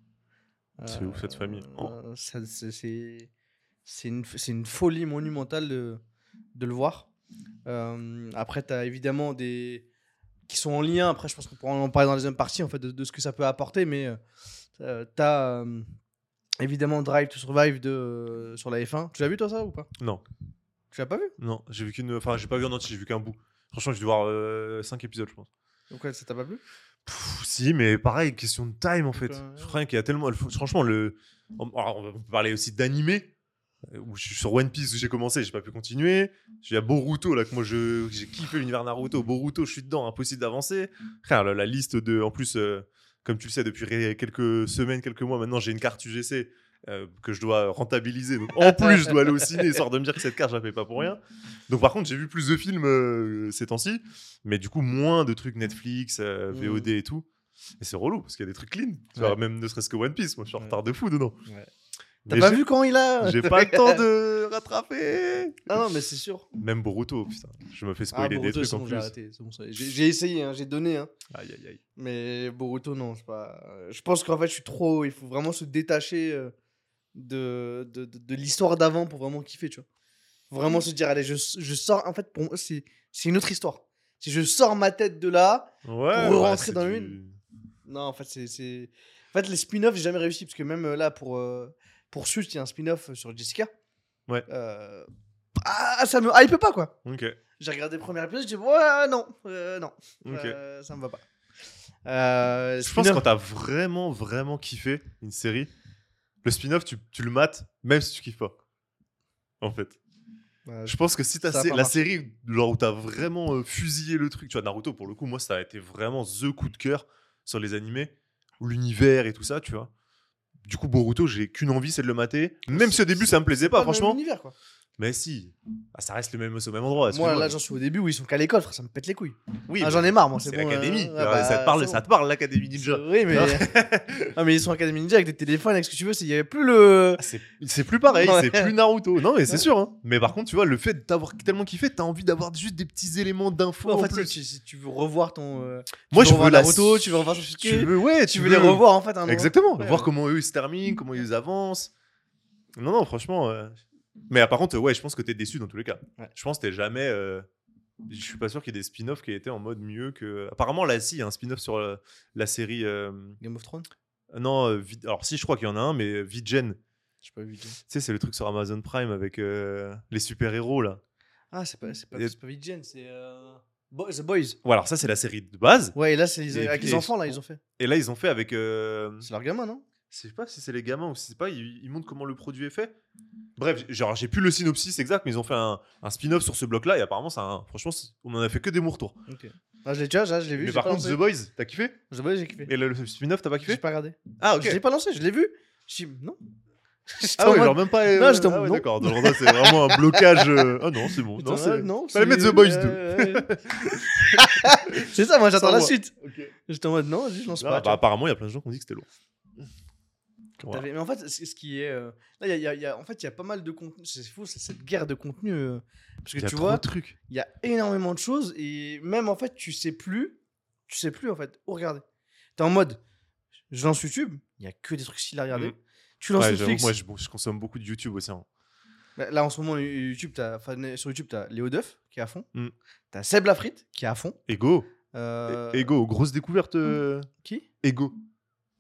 B: C'est ouf, cette famille. Oh.
A: Euh, ça- c'est- une, folie monumentale de, de le voir. Euh, après, tu as évidemment des qui sont en lien. Après, je pense qu'on pourra en parler dans les deuxième partie en fait, de, de ce que ça peut apporter. Mais euh, tu as évidemment Drive to Survive de, euh, sur la F1. Tu l'as vu toi ça ou pas?
B: Non,
A: Tu l'as pas vu?
B: Non, j'ai vu qu'une. Enfin, j'ai pas vu en entier, j'ai vu qu'un bout. Franchement, j'ai dû voir 5 épisodes, je pense.
A: Donc ouais, ça t'a pas plu?
B: Pff, si, mais pareil, question de time en fait.
A: Euh,
B: Je crois qu'il y a tellement. Franchement, le. alors, on peut parler aussi d'animé. euh, Où je suis sur One Piece où j'ai commencé, j'ai pas pu continuer. Il y a Boruto là que moi je j'ai kiffé l'univers Naruto. Boruto, je suis dedans, impossible d'avancer. La, la liste de, en plus, euh, comme tu le sais depuis quelques semaines, quelques mois maintenant, j'ai une carte UGC euh, que je dois rentabiliser. Donc, en plus, je dois aller au ciné histoire de me dire que cette carte je la paye pas pour rien. Donc par contre, j'ai vu plus de films euh, ces temps-ci, mais du coup moins de trucs Netflix, euh,
A: Mm.
B: VOD et tout. Et c'est relou parce qu'il y a des trucs clean. Tu vois, même ne serait-ce que One Piece, moi je suis en retard de fou dedans.
A: Ouais. T'as pas vu quand il a
B: J'ai pas le temps de rattraper.
A: Ah non, mais c'est sûr.
B: Même Boruto, putain, je me fais
A: Ah,
B: spoiler des
A: Boruto,
B: trucs
A: c'est
B: en
A: bon,
B: plus.
A: bon. J'ai essayé, hein, j'ai donné. Hein.
B: Aïe aïe aïe.
A: Mais Boruto, non, je pas. Je pense qu'en fait, je suis trop. Il faut vraiment se détacher euh, de, de, de, de l'histoire d'avant pour vraiment kiffer, tu vois. Vraiment se dire, allez, je, je sors. En fait, pour moi, c'est c'est une autre histoire. Si je sors ma tête de là.
B: Ouais.
A: Pour
B: ouais,
A: rentrer dans
B: du-
A: une. Non, en fait, c'est. c'est- En fait, les spin-offs, j'ai jamais réussi. Parce que même euh, là, pour, euh, pour Suits, il y a un spin-off sur Jessica.
B: Ouais.
A: Euh, Ah, ça me hype pas, quoi.
B: Ok.
A: J'ai regardé le premier épisode, j'ai dit, ouais, non, euh, non.
B: Ok.
A: Euh, ça me va pas. Euh,
B: Je pense
A: spin-off-
B: quand t'as vraiment, vraiment kiffé une série, le spin-off, tu, tu le mates, même si tu kiffes pas. En fait.
A: Ouais,
B: Je pense que si t'as sé-
A: pas
B: la
A: marché.
B: série genre où t'as vraiment euh, fusillé le truc, tu vois, Naruto, pour le coup, moi, ça a été vraiment the coup de cœur sur les animés, l'univers et tout ça, tu vois. Du coup, Boruto, j'ai qu'une envie, c'est de le mater. Même si au début, ça me plaisait pas,
A: même
B: franchement.
A: quoi.
B: Mais si, Ah, ça reste le même, au même endroit.
A: Moi,
B: excuse-moi.
A: là, j'en suis au début où ils sont qu'à l'école, frère, ça me pète les couilles.
B: oui,
A: Ah,
B: mais
A: J'en ai marre, moi,
B: c'est
A: c'est bon.
B: l'académie.
A: euh,
B: Ouais,
A: bah,
B: ça, te parle,
A: c'est
B: ça
A: bon.
B: te parle, l'académie ninja.
A: Oui, mais. ah, mais ils sont Académie Ninja avec des téléphones, avec ce que tu veux, c'est- il y avait plus le.
B: Ah, c'est- C'est plus pareil,
A: Ouais.
B: c'est plus Naruto. Non, mais c'est sûr. Hein. Mais par contre, tu vois, le fait d'avoir tellement kiffé, t'as envie d'avoir juste des petits éléments d'infos.
A: en
B: en
A: fait,
B: plus.
A: si, si tu veux revoir ton. euh,
B: Moi, je veux la
A: Naruto, tu veux revoir Sasuke,
B: Tu veux, ouais,
A: tu veux les revoir en fait. un moment.
B: Exactement.
A: Ouais,
B: voir
A: ouais.
B: comment eux ils se terminent, comment ils avancent. Non, non, franchement. euh, Mais par contre, ouais, je pense que t'es déçu dans tous les cas.
A: Ouais.
B: Je pense que t'es jamais. euh, Je suis pas sûr qu'il y ait des spin-offs qui aient été en mode mieux que. Apparemment, là, si, il y a un spin-off sur euh, la série. euh,
A: Game of Thrones?
B: Non, euh, alors si, je crois qu'il y en a un, mais Vigen.
A: Je sais pas vu.
B: Tu sais, c'est le truc sur Amazon Prime avec euh, les super-héros là.
A: Ah, c'est pas, c'est pas,
B: Et-
A: c'est pas Vigen, c'est. Euh... Bo- The Boys.
B: Voilà, alors ça, c'est la série de base.
A: Ouais, et là, c'est
B: Et
A: avec
B: puis
A: les
B: les-
A: enfants, là, ils ont fait.
B: Et là, ils ont fait avec. euh,
A: C'est leur gamin, non?
B: Je sais pas si c'est les gamins ou si c'est pas, ils, ils montrent comment le produit est fait. Bref, genre j'ai plus le synopsis exact, mais ils ont fait un, un spin-off sur ce bloc-là et apparemment, ça franchement, on en a fait que des bons retours.
A: Ok. Ah, je l'ai déjà, je l'ai vu.
B: mais
A: j'ai
B: par contre,
A: lancé.
B: The Boys, t'as kiffé?
A: The Boys, j'ai kiffé.
B: Et le, le spin-off, t'as pas
A: J'ai
B: kiffé?
A: pas regardé.
B: Ah,
A: Je l'ai pas lancé, je l'ai vu. Je non.
B: Ah ouais, genre même pas.
A: Non, j'étais
B: ah ouais. D'accord, c'est vraiment un blocage. euh, Ah non, c'est bon. Non, c'est.
A: non,
B: Fallait mettre The Boys 2.
A: euh, ouais. c'est ça, moi j'attends la
B: moi.
A: suite.
B: Ok.
A: J'étais en mode non, je lance
B: Ah,
A: pas.
B: bah, apparemment, il y a plein de gens qui ont dit que c'était lourd.
A: Mais en fait, ce qui est. euh, Là, il y a- y a- il y a- en fait, il y a pas mal de contenu. C'est fou, c'est cette guerre de contenu. euh, Parce que
B: Il y a
A: tu vois, il y a énormément de choses et même en fait, tu sais plus. Tu sais plus en fait où regarder. T'es en mode, je lance YouTube, il y a que des trucs stylés à regarder.
B: Mm.
A: Tu lances
B: Ouais,
A: Netflix.
B: moi, je, consomme beaucoup de YouTube aussi. hein.
A: Bah, Là, en ce moment, YouTube, enfin, sur YouTube, t'as Léo Duff qui est à fond.
B: Mm.
A: T'as Seb Lafrite qui est à fond.
B: Ego.
A: Euh,
B: Ego, grosse découverte. euh,
A: Qui?
B: Ego.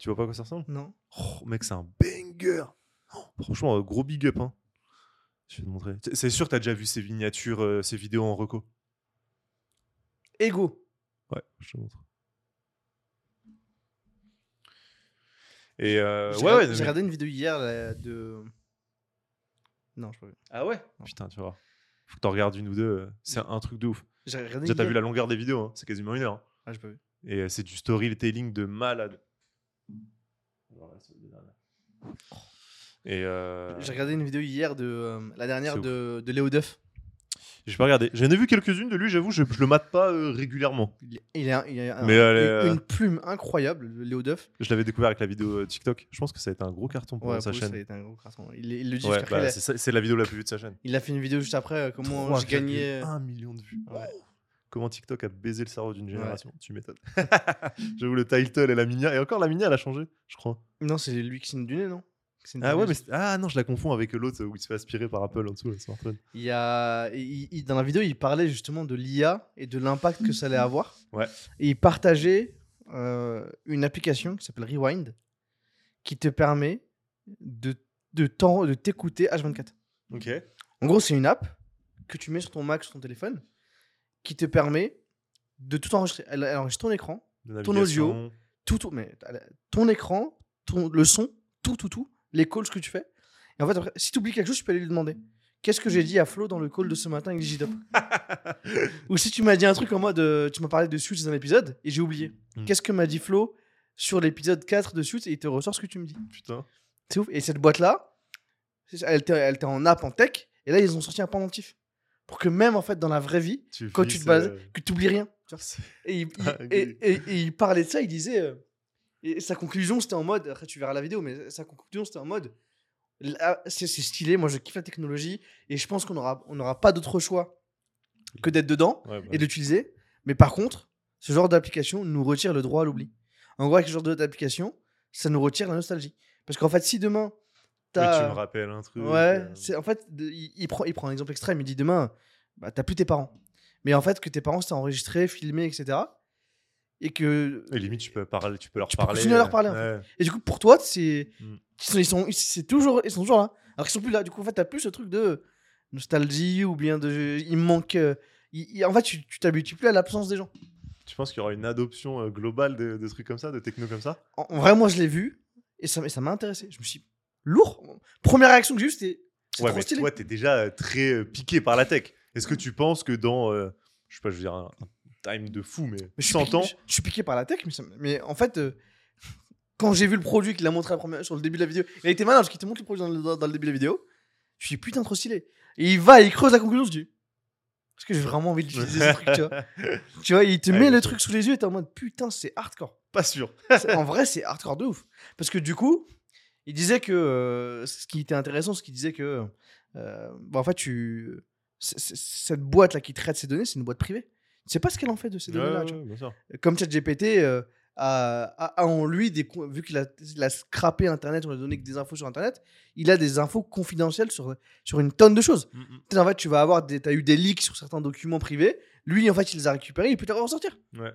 B: Tu vois pas à quoi ça ressemble?
A: Non.
B: Oh, mec, c'est un banger. Oh, franchement, euh, gros big up. Hein. Je vais te montrer. C'est- sûr que t'as déjà vu ces miniatures, euh, ces vidéos en reco?
A: Ego.
B: Ouais, je te montre. Et euh,
A: J'ai
B: ouais,
A: regardé-
B: ouais.
A: J'ai
B: mais-
A: regardé une vidéo hier là, de. Non, je peux.
B: Ah ouais? Putain, tu vois. Faut que t'en regardes une ou deux. euh, C'est un truc de ouf.
A: J'ai regardé.
B: Déjà, t'as vu la longueur des vidéos, hein, c'est quasiment une heure. hein.
A: Ah, j'ai pas vu.
B: Et euh, c'est du storytelling de malade. Alors là, c'est le dernier. Et euh,
A: J'ai regardé une vidéo hier de euh, la dernière
B: C'est ouf.
A: de, de Léo Duff.
B: j'ai pas regardé. J'en ai vu quelques-unes de lui, j'avoue, je, je le mate pas euh, régulièrement.
A: Il, il a, il a un-
B: Mais elle est,
A: une, une plume incroyable, le Léo Duff.
B: Je l'avais découvert avec la vidéo euh, TikTok. Je pense que ça a été un gros carton pour
A: Ouais,
B: sa
A: pour lui, ça a
B: chaîne.
A: été un gros carton. Il, il le dit
B: Ouais, bah,
A: il, a,
B: c'est ça- c'est la vidéo la plus vue de sa chaîne.
A: il a fait une vidéo juste après, euh, comment je gagnais.
B: 1 million de vues.
A: Ouais.
B: Comment TikTok a baisé le cerveau d'une
A: Ouais.
B: génération. Tu m'étonnes. J'avoue, le title et la minia. Et encore, la minia, elle a changé, je crois.
A: Non, c'est lui qui signe du nez, non
B: Ah ouais, mais ah non, je la confonds avec l'autre où il se fait aspirer par Apple en dessous, le smartphone.
A: Il y a, il- il- dans la vidéo, il parlait justement de l'IA et de l'impact que ça allait avoir.
B: Ouais.
A: Et il partageait euh, une application qui s'appelle Rewind, qui te permet de, de, t'écouter H24.
B: Ok.
A: En gros, c'est une app que tu mets sur ton Mac, sur ton téléphone, qui te permet de tout enregistrer. Elle, elle enregistre ton écran, Ton audio. tout, tout, mais ton écran, ton, le son, tout, tout, tout, les calls que tu fais. Et en fait, après, si tu oublies quelque chose, tu peux aller lui demander. Qu'est-ce que j'ai dit à Flo dans le call de ce matin avec Digitop Ou si tu m'as dit un truc en mode, euh, tu m'as parlé de Suits dans un épisode et j'ai oublié.
B: Hmm.
A: Qu'est-ce que m'a dit Flo sur l'épisode 4 de Suits et il te ressort ce que tu me dis?
B: Putain.
A: C'est ouf. Et cette boîte-là, elle était en app, en tech, et là ils ont sorti un pendentif. Pour que même en fait dans la vraie vie,
B: Tu
A: quand tu te bases,
B: euh,
A: que tu oublies rien. Et il, il-
B: Ah,
A: et,
B: ok.
A: et- et il parlait de ça, il disait. euh, et sa conclusion, c'était en mode. Après, tu verras la vidéo, mais sa conclusion, c'était en mode. là, C'est c'est stylé, moi je kiffe la technologie, et je pense qu'on n'aura on aura pas d'autre choix que d'être dedans
B: Ouais, bah,
A: et d'utiliser. Mais par contre, ce genre d'application nous retire le droit à l'oubli. En gros, avec ce genre d'application, ça nous retire la nostalgie. Parce qu'en fait, si demain.
B: Tu me rappelles un truc.
A: Ouais,
B: euh,
A: c'est en fait, il, il prend, il prend un exemple extrême. Il dit demain, bah, t'as plus tes parents. Mais en fait, que tes parents s'étaient enregistrés, filmés, etc. Et que.
B: Et limite, tu peux, parler, tu peux leur
A: Tu peux
B: parler.
A: continuer à leur parler, en
B: ouais.
A: Et du coup, pour toi, c'est.
B: Mm.
A: Ils sont, ils sont, toujours, ils sont toujours là. Alors qu'ils sont plus là. Du coup, en fait, t'as plus ce truc de nostalgie ou bien de. Il manque. euh, il- il- en fait, tu tu t'habitues plus à l'absence des gens.
B: Tu penses qu'il y aura une adoption euh, globale de, de trucs comme ça, de techno comme ça?
A: En, en vrai, moi, je l'ai vu et ça, et ça m'a intéressé. Je me suis dit, lourd. Première réaction que j'ai eue, c'était.
B: Ouais,
A: trop
B: mais
A: stylé.
B: toi, t'es déjà euh, très euh, piqué par la tech. Est-ce que tu penses que dans, euh, je sais pas, je veux dire, un, time de fou, mais,
A: Mais je suis
B: 100
A: piqué-
B: ans,
A: je, je suis piqué par la tech, mais, ça- mais en fait, euh, quand j'ai vu le produit qu'il a montré la première, sur le début de la vidéo, il a été malin parce qu'il te montre le produit dans le, dans- dans le début de la vidéo. Je suis putain, trop stylé. Et il va, il creuse la conclusion, je dis, est-ce que j'ai vraiment envie d'utiliser ce truc, tu vois? Tu vois, il te
B: Ouais,
A: met le truc sous les yeux et t'es en mode, putain, c'est hardcore.
B: pas sûr.
A: En vrai, c'est hardcore de ouf. Parce que du coup, il disait que ce qui était intéressant, ce qu'il disait que, bah, en fait, tu, c- c- cette boîte là qui traite ces données, c'est une boîte privée. Tu sais pas ce qu'elle en fait de ces
B: Ouais,
A: données-là.
B: ouais,
A: tu vois? Comme ChatGPT a, a- a en lui, des, vu qu'il a, a scrappé Internet, on lui a donné que des infos sur Internet, il a des infos confidentielles sur, sur une tonne de choses.
B: Mm, mm.
A: Tu sais, En fait, tu vas avoir des, as eu des leaks sur certains documents privés. Lui, en fait, il les a récupérés, il peut les ressortir.
B: Ouais.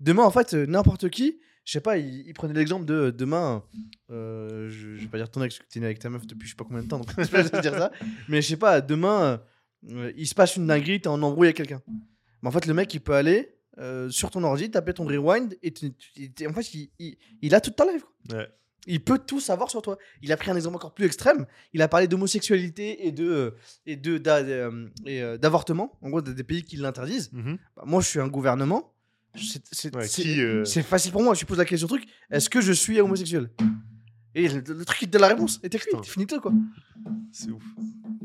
A: Demain, en fait, n'importe qui, je sais pas, il, il prenait l'exemple de demain, euh, je, je vais pas dire ton ex, parce que t'es né avec ta meuf depuis je sais pas combien de temps, donc je vais pas dire ça. Mais je sais pas, demain, euh, il se passe une dinguerie, t'es en embrouille avec quelqu'un. Mais en fait, le mec, il peut aller euh, sur ton ordi, taper ton rewind, et en fait, il, il- il a toute ta quoi.
B: Ouais.
A: Il peut tout savoir sur toi. Il a pris un exemple encore plus extrême. Il a parlé d'homosexualité et de et d'avortement. En gros, des des pays qui l'interdisent.
B: Mhm.
A: Bah, moi, je suis un gouvernement. C'est
B: Ouais, euh,
A: c'est facile pour moi. Je pose la question truc. Est-ce que je suis homosexuel? Et le, le truc, il te donne la réponse. Et t'es. T'es finito, quoi.
B: C'est ouf.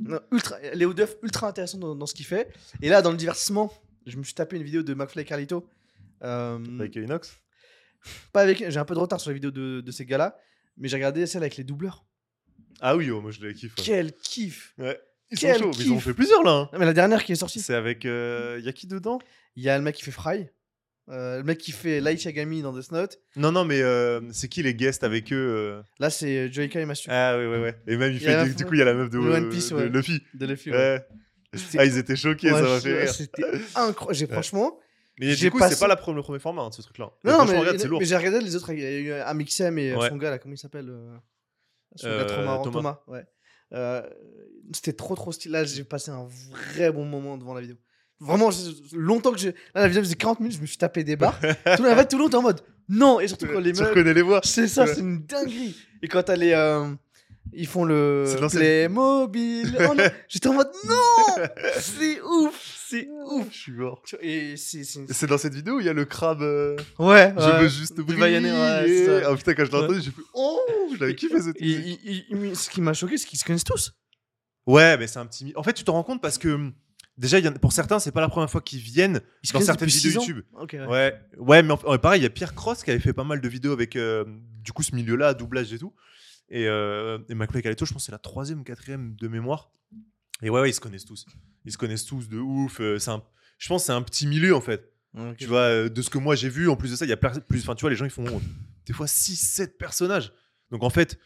A: Non, ultra, Léo Duff, ultra intéressant dans, dans ce qu'il fait. Et là, dans le divertissement, je me suis tapé une vidéo de McFly et Carlito. Euh,
B: Avec Inox?
A: pas avec. J'ai un peu de retard sur la vidéo de, de ces gars-là. Mais j'ai regardé celle avec les doubleurs.
B: Ah oui, oh, moi je les kiffe. ouais.
A: Quel kiff
B: Ouais. Ils
A: Quel
B: sont chauds, mais ils ont
A: kiff.
B: fait plusieurs là. hein.
A: Non, mais la dernière qui est sortie,
B: C'est avec. euh, y a qui dedans?
A: Il y a le mec qui fait Fry. Euh, le mec qui fait Light Yagami dans Death Note.
B: Non, non, mais euh, c'est qui les guests avec eux euh
A: Là, c'est Joyka et Masu
B: Ah, ouais, ouais, ouais. Et même, il fait, du, coup, il y a la meuf de,
A: One Piece,
B: de
A: ouais.
B: Luffy.
A: de Luffy. ouais.
B: Ah, ils étaient choqués, ça m'a fait rire.
A: C'était incroyable. Franchement.
B: Mais du coup,
A: passé-
B: c'est pas la le premier format, hein, ce truc-là.
A: Non,
B: Franchement,
A: mais,
B: regarde,
A: mais j'ai regardé les autres. Il y a eu Amixem et son gars, là, comment il s'appelle Son gars trop marrant,
B: Thomas.
A: Thomas. ouais. C'était trop, trop stylé. Là, j'ai passé un vrai bon moment devant la vidéo. Vraiment, longtemps que j'ai. Là, la vidéo faisait 40 minutes, je me suis tapé des barres. tout, en fait, tout le long, t'es en mode non. Et surtout quand les
B: tu
A: meufs.
B: reconnais les voix.
A: C'est ça,
B: Ouais.
A: c'est une dinguerie. Et quand t'as les. euh, ils font le
B: l'ancienne-
A: Playmobil. Oh J'étais en mode non C'est ouf C'est ouf
B: Je suis mort.
A: Tu Et c'est.
B: dans cette vidéo où il y a le crabe. euh,
A: Ouais,
B: Je
A: ouais.
B: veux juste briller.
A: Ouais.
B: Ah putain, quand je l'ai entendu, j'ai fait Oh Je l'avais kiffé cette
A: il- ce qui m'a choqué, c'est qu'ils se connaissent tous.
B: Ouais, mais c'est un petit. En fait, tu te rends compte parce que déjà, y en pour certains, c'est pas la première fois qu'ils viennent
A: Ils
B: dans certaines vidéos. YouTube.
A: Ok, ouais.
B: Ouais, ouais, mais en- pareil, il y a Pierre Cross qui avait fait pas mal de vidéos avec euh, du coup ce milieu-là, doublage et tout. Et, euh, et je pense que c'est la troisième quatrième de mémoire. Et ouais, ouais, ils se connaissent tous. Ils se connaissent tous de ouf. euh, c'est un- Je pense que c'est un petit milieu en fait. Tu vois, euh, de ce que moi j'ai vu, en plus de ça, il y a plus. Enfin, tu vois, les gens ils font euh, des fois 6-7 personnages. Donc en fait,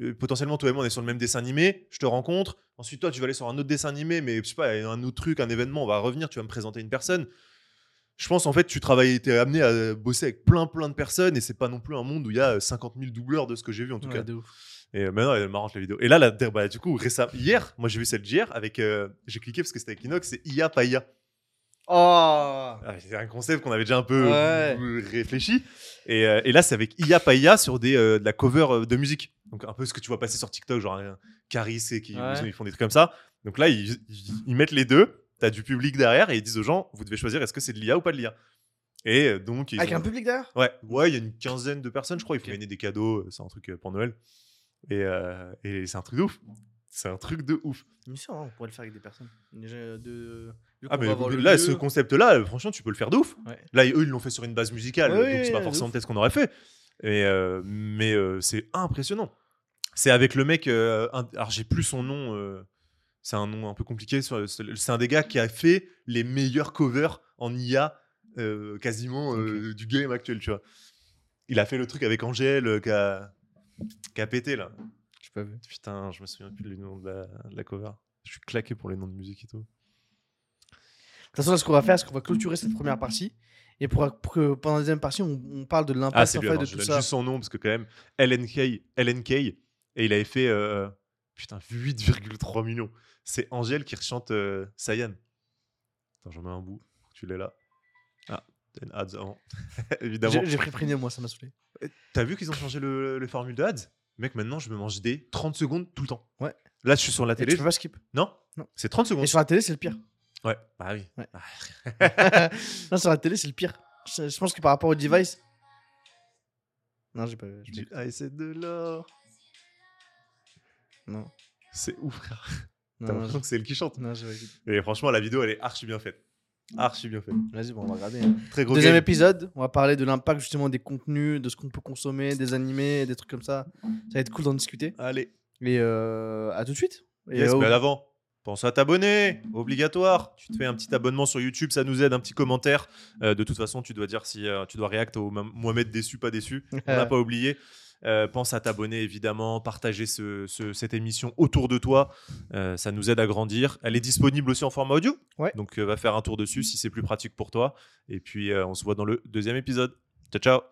B: euh, potentiellement, toi et moi, on est sur le même dessin animé. Je te rencontre. Ensuite, toi, tu vas aller sur un autre dessin animé, mais je sais pas, il y a un autre truc, un événement, on va revenir, tu vas me présenter une personne. Je pense en fait, tu travailles, t'es amené à bosser avec plein plein de personnes et c'est pas non plus un monde où il y a euh, 50 000 doubleurs de ce que j'ai vu en tout
A: Ouais,
B: cas.
A: de ouf.
B: Et euh, maintenant, elle est marrante la vidéo. Et là, la, bah, du coup, récemment, hier, moi j'ai vu celle d'hier avec. euh, j'ai cliqué parce que c'était avec Inox, c'est IA Paya.
A: Oh
B: Ah, C'est un concept qu'on avait déjà un peu
A: Ouais.
B: réfléchi. Et, euh, et là, c'est avec Ia Paya sur des, euh, de la cover de musique. Donc, un peu ce que tu vois passer sur TikTok, genre un Caris et qui
A: Ouais.
B: ils font des trucs comme ça. Donc là, ils, ils- ils mettent les deux. T'as du public derrière et ils disent aux gens, vous devez choisir est-ce que c'est de l'IA ou pas de l'IA. Et euh, donc, ils
A: Avec
B: ont-
A: un public derrière?
B: Ouais, ouais, il y a une quinzaine de personnes, je crois. Il faut
A: Ok.
B: gagner des cadeaux. euh, C'est un truc euh, pour Noël. Et, euh, et c'est un truc de ouf. C'est un truc de ouf.
A: Bien sûr, hein, on pourrait le faire avec des personnes. Déjà, de...
B: Ah, mais là,
A: lieu.
B: ce concept-là, franchement, tu peux le faire de ouf.
A: Ouais.
B: Là, eux, ils l'ont fait sur une base musicale,
A: Ouais,
B: donc c'est pas forcément peut-être ce qu'on aurait fait. Et, euh, mais euh, c'est impressionnant. C'est avec le mec. euh, un- alors, j'ai plus son nom. c'est un nom un peu compliqué. C'est un des gars qui a fait les meilleurs covers en IA quasiment du game actuel, tu vois. Il a fait le truc avec Angèle qui a, qui a pété là.
A: J'ai pas vu.
B: Putain, je me souviens plus du nom de la, de la cover. Je suis claqué pour les noms de musique et tout.
A: De toute façon, là, ce qu'on va faire, c'est qu'on va clôturer cette première partie. Et pour, pour que pendant la deuxième partie, on, on parle de
B: Ah,
A: l'impact
B: c'est
A: en fait, de
B: je
A: tout
B: donne
A: ça.
B: juste son nom parce que quand même, LNK, LNK et il avait fait euh, putain 8,3 millions. C'est Angèle qui rechante euh, Sayan. Attends, j'en mets un bout. Tu l'es là. Ah, t'as une ads avant. Évidemment.
A: J'ai pris premium, moi, ça m'a saoulé.
B: T'as vu qu'ils ont changé le, le formule de ads? Mec, maintenant je me mange des 30 secondes tout le temps.
A: Ouais.
B: Là, je suis sur la
A: Et
B: télé.
A: tu peux pas skip.
B: Non?
A: Non.
B: C'est 30 secondes.
A: Et sur la télé, c'est le pire.
B: Ouais, bah oui.
A: Ouais.
B: Ah.
A: non, sur la télé, c'est le pire. Je, je pense que par rapport au device. Non, j'ai pas vu.
B: Du- Ah, et c'est de l'or.
A: Non.
B: C'est ouf, frère. T'as l'impression que c'est elle qui chante.
A: non, j'ai pas vu.
B: Et franchement, la vidéo, elle est archi bien faite. Archi bien faite.
A: Vas-y, bon, on va regarder. hein.
B: Très gros
A: Deuxième
B: game.
A: épisode, on va parler de l'impact justement des contenus, de ce qu'on peut consommer, des animés, des trucs comme ça. Ça va être cool d'en discuter.
B: Allez.
A: Et euh, à tout de suite. Et
B: Yes,
A: euh,
B: mais à l'avant. Pense à t'abonner, obligatoire. Tu te fais un petit abonnement sur YouTube, ça nous aide, un petit commentaire. Euh, de toute façon, tu dois dire si euh, tu dois react au Mo- Mohamed déçu, pas déçu. On n'a pas oublié. Euh, pense à t'abonner évidemment, partager ce- ce- cette émission autour de toi, ça nous aide à grandir. Elle est disponible aussi en format audio,
A: Ouais.
B: donc va faire un tour dessus si c'est plus pratique pour toi. Et puis on se voit dans le deuxième épisode. Ciao ciao